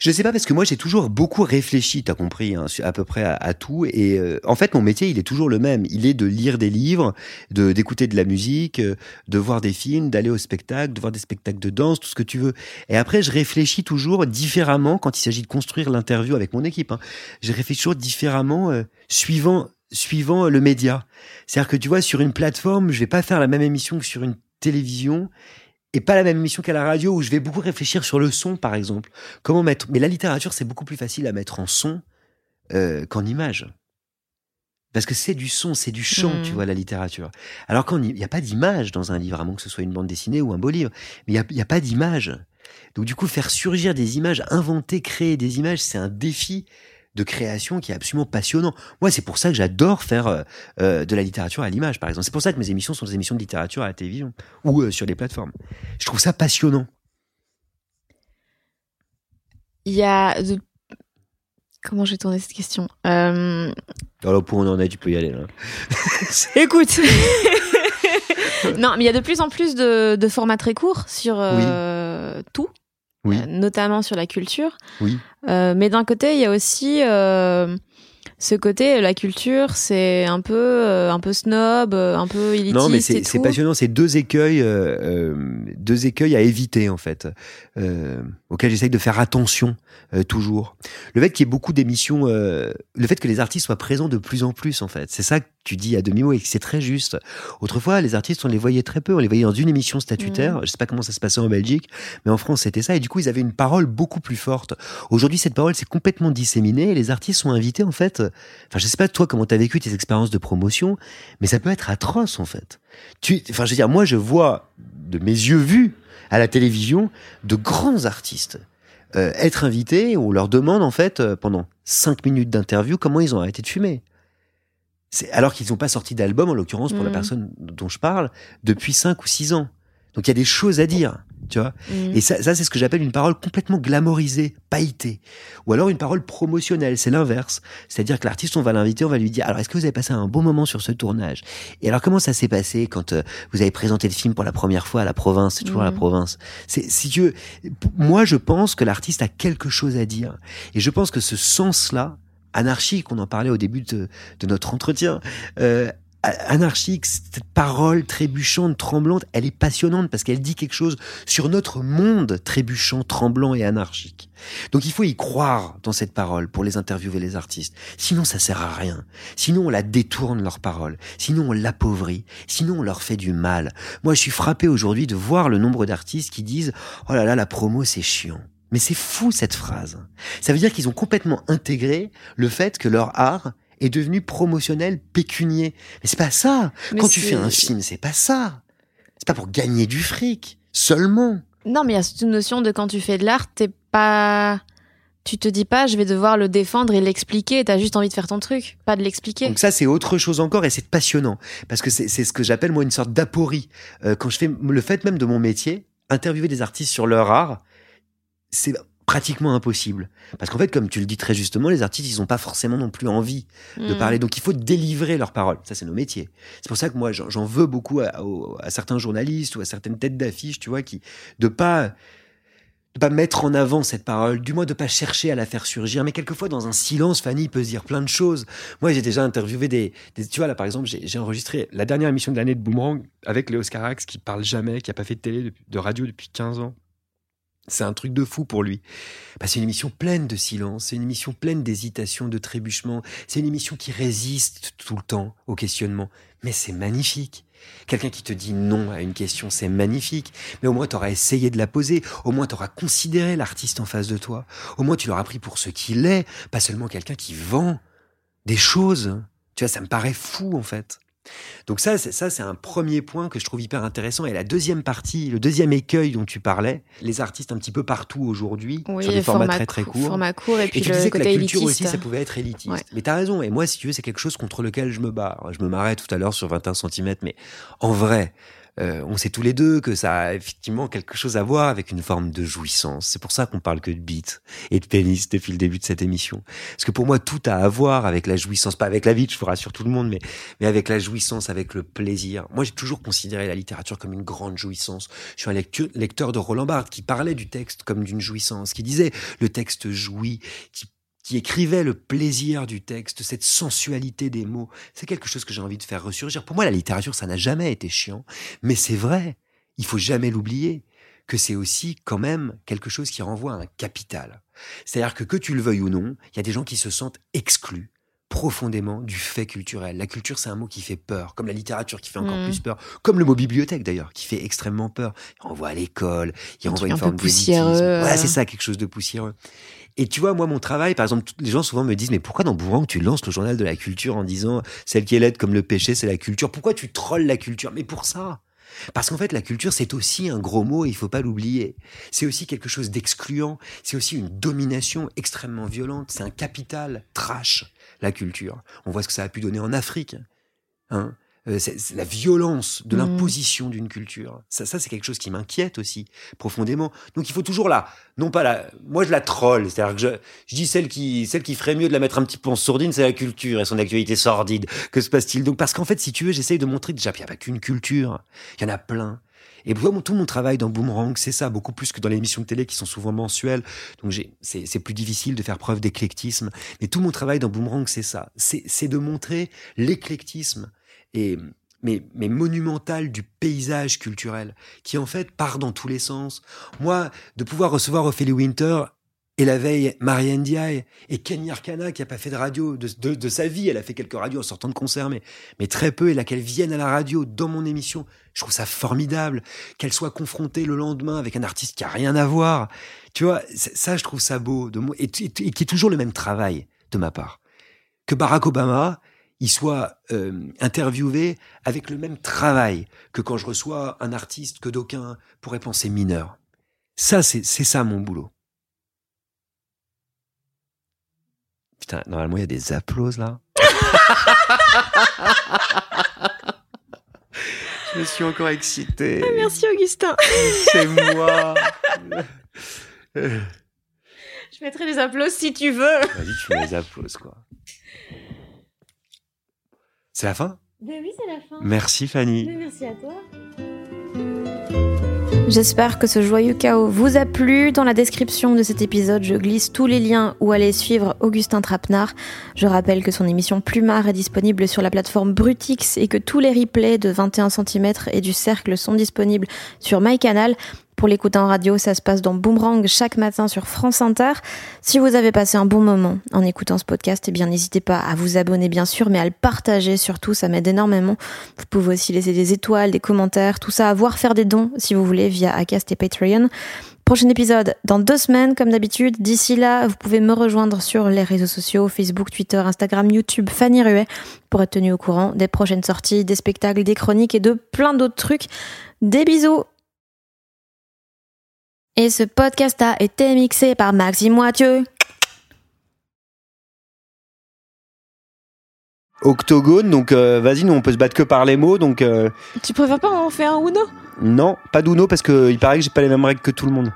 Je sais pas parce que moi j'ai toujours beaucoup réfléchi, t'as compris, hein, à peu près à, tout. Et euh, en fait, mon métier, il est toujours le même. Il est de lire des livres, de d'écouter de la musique, euh, de voir des films, d'aller au spectacle, de voir des spectacles de danse, tout ce que tu veux. Et après, je réfléchis toujours différemment quand il s'agit de construire l'interview avec mon équipe. Hein. Je réfléchis toujours différemment euh, suivant suivant le média. C'est-à-dire que tu vois, sur une plateforme, je vais pas faire la même émission que sur une télévision et pas la même émission qu'à la radio où je vais beaucoup réfléchir sur le son, par exemple. Comment mettre. Mais la littérature, c'est beaucoup plus facile à mettre en son euh, qu'en image. Parce que c'est du son, c'est du chant, tu mmh. vois, la littérature. Alors qu'il n'y a pas d'image dans un livre, à moins que ce soit une bande dessinée ou un beau livre. Mais il n'y a, pas d'image. Donc du coup, faire surgir des images, inventer, créer des images, c'est un défi de création qui est absolument passionnant. Moi, c'est pour ça que j'adore faire euh, euh, de la littérature à l'image, par exemple. C'est pour ça que mes émissions sont des émissions de littérature à la télévision ou euh, sur les plateformes. Je trouve ça passionnant. Il y a Comment j'ai tourné cette question euh... Alors, pour on en est, tu peux y aller. Là. Écoute Non, mais il y a de plus en plus de, formats très courts sur tout oui. Euh, notamment sur la culture. Oui. Euh, mais d'un côté, il y a aussi euh, ce côté, la culture, c'est un peu, euh, un peu snob, un peu élitiste. Non, mais c'est passionnant. C'est deux écueils, deux écueils à éviter en fait, auxquels j'essaye de faire attention toujours. Le fait qu'il y ait beaucoup d'émissions, le fait que les artistes soient présents de plus en plus en fait, c'est ça tu dis à demi-mot et c'est très juste. Autrefois, les artistes, on les voyait très peu. On les voyait dans une émission statutaire. Mmh. Je sais pas comment ça se passait en Belgique, mais en France, c'était ça. Et du coup, ils avaient une parole beaucoup plus forte. Aujourd'hui, cette parole s'est complètement disséminée et les artistes sont invités, en fait. Enfin, je sais pas, toi, comment tu as vécu tes expériences de promotion, mais ça peut être atroce, en fait. Tu, enfin, je veux dire, moi, je vois de mes yeux vus à la télévision de grands artistes euh, être invités. On leur demande, en fait, euh, pendant cinq minutes d'interview, comment ils ont arrêté de fumer alors qu'ils n'ont pas sorti d'album, en l'occurrence pour la mm. personne dont je parle, depuis 5 ou 6 ans. Donc il y a des choses à dire, tu vois. Mm. Et ça, ça c'est ce que j'appelle une parole complètement glamorisée, pailletée. Ou alors une parole promotionnelle, c'est l'inverse. C'est-à-dire que l'artiste, on va l'inviter, on va lui dire, alors est-ce que vous avez passé un bon moment sur ce tournage? Et alors comment ça s'est passé quand euh, vous avez présenté le film pour la première fois à la province? C'est toujours la mm. province. C'est si tu veux, moi je pense que l'artiste a quelque chose à dire. Et je pense que ce sens-là, anarchique, on en parlait au début de, notre entretien, euh, anarchique, cette parole trébuchante, tremblante, elle est passionnante parce qu'elle dit quelque chose sur notre monde trébuchant, tremblant et anarchique. Donc il faut y croire dans cette parole pour les interviewer les artistes. Sinon ça sert à rien. Sinon on la détourne leur parole. Sinon on l'appauvrit. Sinon on leur fait du mal. Moi je suis frappé aujourd'hui de voir le nombre d'artistes qui disent "Oh là là la promo c'est chiant." Mais c'est fou cette phrase. Ça veut dire qu'ils ont complètement intégré le fait que leur art est devenu promotionnel, pécunier. Mais c'est pas ça. Quand tu fais un film, c'est pas ça. C'est pas pour gagner du fric seulement. Non, mais il y a cette notion de quand tu fais de l'art, t'es pas tu te dis pas je vais devoir le défendre et l'expliquer, t'as juste envie de faire ton truc, pas de l'expliquer. Donc ça c'est autre chose encore et c'est passionnant parce que c'est ce que j'appelle moi une sorte d'aporie. Euh, quand je fais le fait même de mon métier, interviewer des artistes sur leur art, c'est pratiquement impossible. Parce qu'en fait, comme tu le dis très justement, les artistes, ils n'ont pas forcément non plus envie de Mm. parler. Donc il faut délivrer leurs paroles. Ça, c'est nos métiers. C'est pour ça que moi, j'en veux beaucoup à, certains journalistes ou à certaines têtes d'affiche, tu vois, qui de pas de pas mettre en avant cette parole, du moins de pas chercher à la faire surgir. Mais quelquefois, dans un silence, Fanny peut se dire plein de choses. Moi, j'ai déjà interviewé des, des- tu vois là, par exemple, j'ai enregistré la dernière émission de l'année de Boomerang avec Léo Scarax qui parle jamais, qui a pas fait de télé, de radio depuis 15 ans. C'est un truc de fou pour lui. Bah, c'est une émission pleine de silence, c'est une émission pleine d'hésitation, de trébuchements. C'est une émission qui résiste tout le temps au questionnement. Mais c'est magnifique. Quelqu'un qui te dit non à une question, c'est magnifique. Mais au moins, tu auras essayé de la poser. Au moins, tu auras considéré l'artiste en face de toi. Au moins, tu l'auras pris pour ce qu'il est, pas seulement quelqu'un qui vend des choses. Tu vois, ça me paraît fou, en fait. Donc ça, c'est, ça, c'est un premier point que je trouve hyper intéressant. Et la deuxième partie, le deuxième écueil dont tu parlais, les artistes un petit peu partout aujourd'hui, Oui, sur des formats format très très cou- courts. Format court et puis Et tu le disais que côté la culture élitiste. aussi, ça pouvait être élitiste. Ouais. Mais t'as raison. Et moi, si tu veux, c'est quelque chose contre lequel je me bats. Je me marrais tout à l'heure sur 21 cm, mais en vrai, euh, on sait tous les deux que ça a effectivement quelque chose à voir avec une forme de jouissance. C'est pour ça qu'on parle que de beat et de pénis depuis le début de cette émission. Parce que pour moi, tout a à voir avec la jouissance, pas avec la vie, je vous rassure tout le monde, mais, avec la jouissance, avec le plaisir. Moi, j'ai toujours considéré la littérature comme une grande jouissance. Je suis un lecteur, lecteur de Roland Barthes qui parlait du texte comme d'une jouissance, qui disait le texte jouit, qui qui écrivait le plaisir du texte, cette sensualité des mots, c'est quelque chose que j'ai envie de faire ressurgir. Pour moi, la littérature, ça n'a jamais été chiant, mais c'est vrai, il faut jamais l'oublier, que c'est aussi quand même quelque chose qui renvoie à un capital. C'est-à-dire que que tu le veuilles ou non, il y a des gens qui se sentent exclus profondément du fait culturel. La culture, c'est un mot qui fait peur, comme la littérature qui fait encore Mm. plus peur, comme le mot bibliothèque d'ailleurs, qui fait extrêmement peur. Il renvoie à l'école, il renvoie une un peu forme d'élitisme. euh. Voilà, c'est ça, quelque chose de poussiéreux. Et tu vois, moi, mon travail, par exemple, les gens souvent me disent, mais pourquoi dans Boomerang, tu lances le journal de la culture en disant, celle qui est laide comme le péché, c'est la culture? Pourquoi tu trolles la culture? Mais pour ça. Parce qu'en fait, la culture, c'est aussi un gros mot, et il faut pas l'oublier. C'est aussi quelque chose d'excluant. C'est aussi une domination extrêmement violente. C'est un capital trash, la culture. On voit ce que ça a pu donner en Afrique. Hein Euh, la violence de Mhm. l'imposition d'une culture. Ça, ça c'est quelque chose qui m'inquiète aussi profondément. Donc il faut toujours là, non pas la, moi je la troll, c'est-à-dire que je, je dis celle qui, celle qui ferait mieux de la mettre un petit peu en sourdine, c'est la culture et son actualité sordide. Que se passe-t-il? Donc Parce qu'en fait, si tu veux, j'essaye de montrer déjà qu'il n'y a pas qu'une culture, il y en a plein. Et tout mon travail dans Boomerang, c'est ça, beaucoup plus que dans les émissions de télé qui sont souvent mensuelles. Donc c'est plus difficile de faire preuve d'éclectisme. Mais tout mon travail dans Boomerang, c'est ça. C'est c'est de montrer l'éclectisme et mais, mais monumental du paysage culturel qui en fait part dans tous les sens. Moi, de pouvoir recevoir Ophélie Winter et la veille Marianne Diaye et Kenny Arcana qui a pas fait de radio de, sa vie, elle a fait quelques radios en sortant de concert, mais, très peu, et là qu'elle vienne à la radio dans mon émission, je trouve ça formidable. Qu'elle soit confrontée le lendemain avec un artiste qui a rien à voir, tu vois, ça je trouve ça beau, de, et, et- qui est toujours le même travail de ma part. Que Barack Obama, il soit euh, interviewé avec le même travail que quand je reçois un artiste que d'aucuns pourraient penser mineur. Ça, c'est ça mon boulot. Putain, normalement, il y a des applauses là. je me suis encore excité. Merci Augustin. C'est moi. Je mettrai des applaudissements si tu veux. Vas-y, tu mets les applauses, quoi. C'est la fin? Ben oui, c'est la fin. Merci, Fanny. Merci à toi. J'espère que ce joyeux chaos vous a plu. Dans la description de cet épisode, je glisse tous les liens où aller suivre Augustin Trapenard. Je rappelle que son émission Plumard est disponible sur la plateforme Brutix et que tous les replays de 21 cm et du cercle sont disponibles sur MyCanal. Pour l'écouter en radio, ça se passe dans Boomerang chaque matin sur France Inter. Si vous avez passé un bon moment en écoutant ce podcast, eh bien n'hésitez pas à vous abonner bien sûr, mais à le partager surtout, ça m'aide énormément. Vous pouvez aussi laisser des étoiles, des commentaires, tout ça, à voir faire des dons si vous voulez via Acast et Patreon. Prochain épisode dans deux semaines comme d'habitude. D'ici là, vous pouvez me rejoindre sur les réseaux sociaux, Facebook, Twitter, Instagram, YouTube, Fanny Ruet, pour être tenu au courant des prochaines sorties, des spectacles, des chroniques et de plein d'autres trucs. Des bisous et ce podcast a été mixé par Maxime Moitieu. Octogone, donc euh, vas-y, nous on peut se battre que par les mots, donc euh, Tu préfères pas en faire un Uno? Non, pas d'Uno parce que il paraît que j'ai pas les mêmes règles que tout le monde.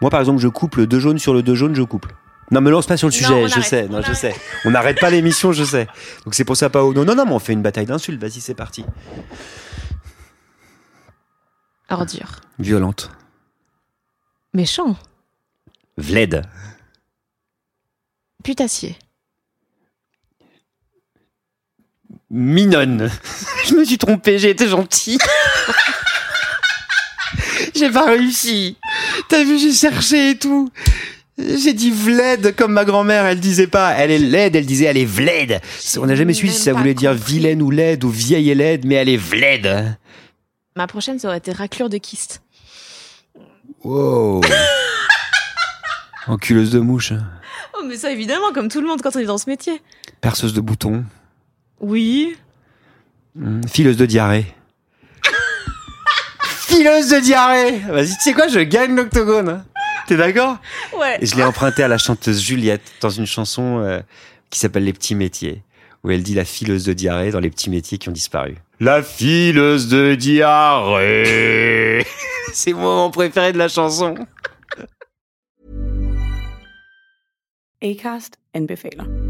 Moi, par exemple, je coupe le 2 jaune sur le 2 jaune, je couple. Non, me lance pas sur le Non, sujet, on je arrête, sais, on non, je arrête. sais. On n'arrête pas l'émission, je sais. Donc c'est pour ça pas. Non, non, non, mais on fait une bataille d'insultes. Vas-y, c'est parti. Ordure. Violente. Méchant. Vled. Putassier. Minonne. je me suis trompé, j'ai été gentil. j'ai pas réussi. T'as vu, j'ai cherché et tout. J'ai dit Vled comme ma grand-mère, elle disait pas elle est laide, elle disait elle est Vled. On n'a jamais su si ça voulait dire vilaine ou laide ou vieille et laide, mais elle est Vled. Ma prochaine, ça aurait été raclure de kyste. Wow. Enculeuse de mouche, Oh, mais ça, évidemment, comme tout le monde quand on est dans ce métier. perceuse de boutons, Oui. Hmm, fileuse de diarrhée. fileuse de diarrhée Vas-y, tu sais quoi, je gagne l'octogone. T'es d'accord? Ouais. Et je l'ai emprunté à la chanteuse Juliette dans une chanson euh, qui s'appelle Les petits métiers, où elle dit la fileuse de diarrhée dans les petits métiers qui ont disparu. La fileuse de diarrhée C'est mon moment préféré de la chanson. Acast anbefaler.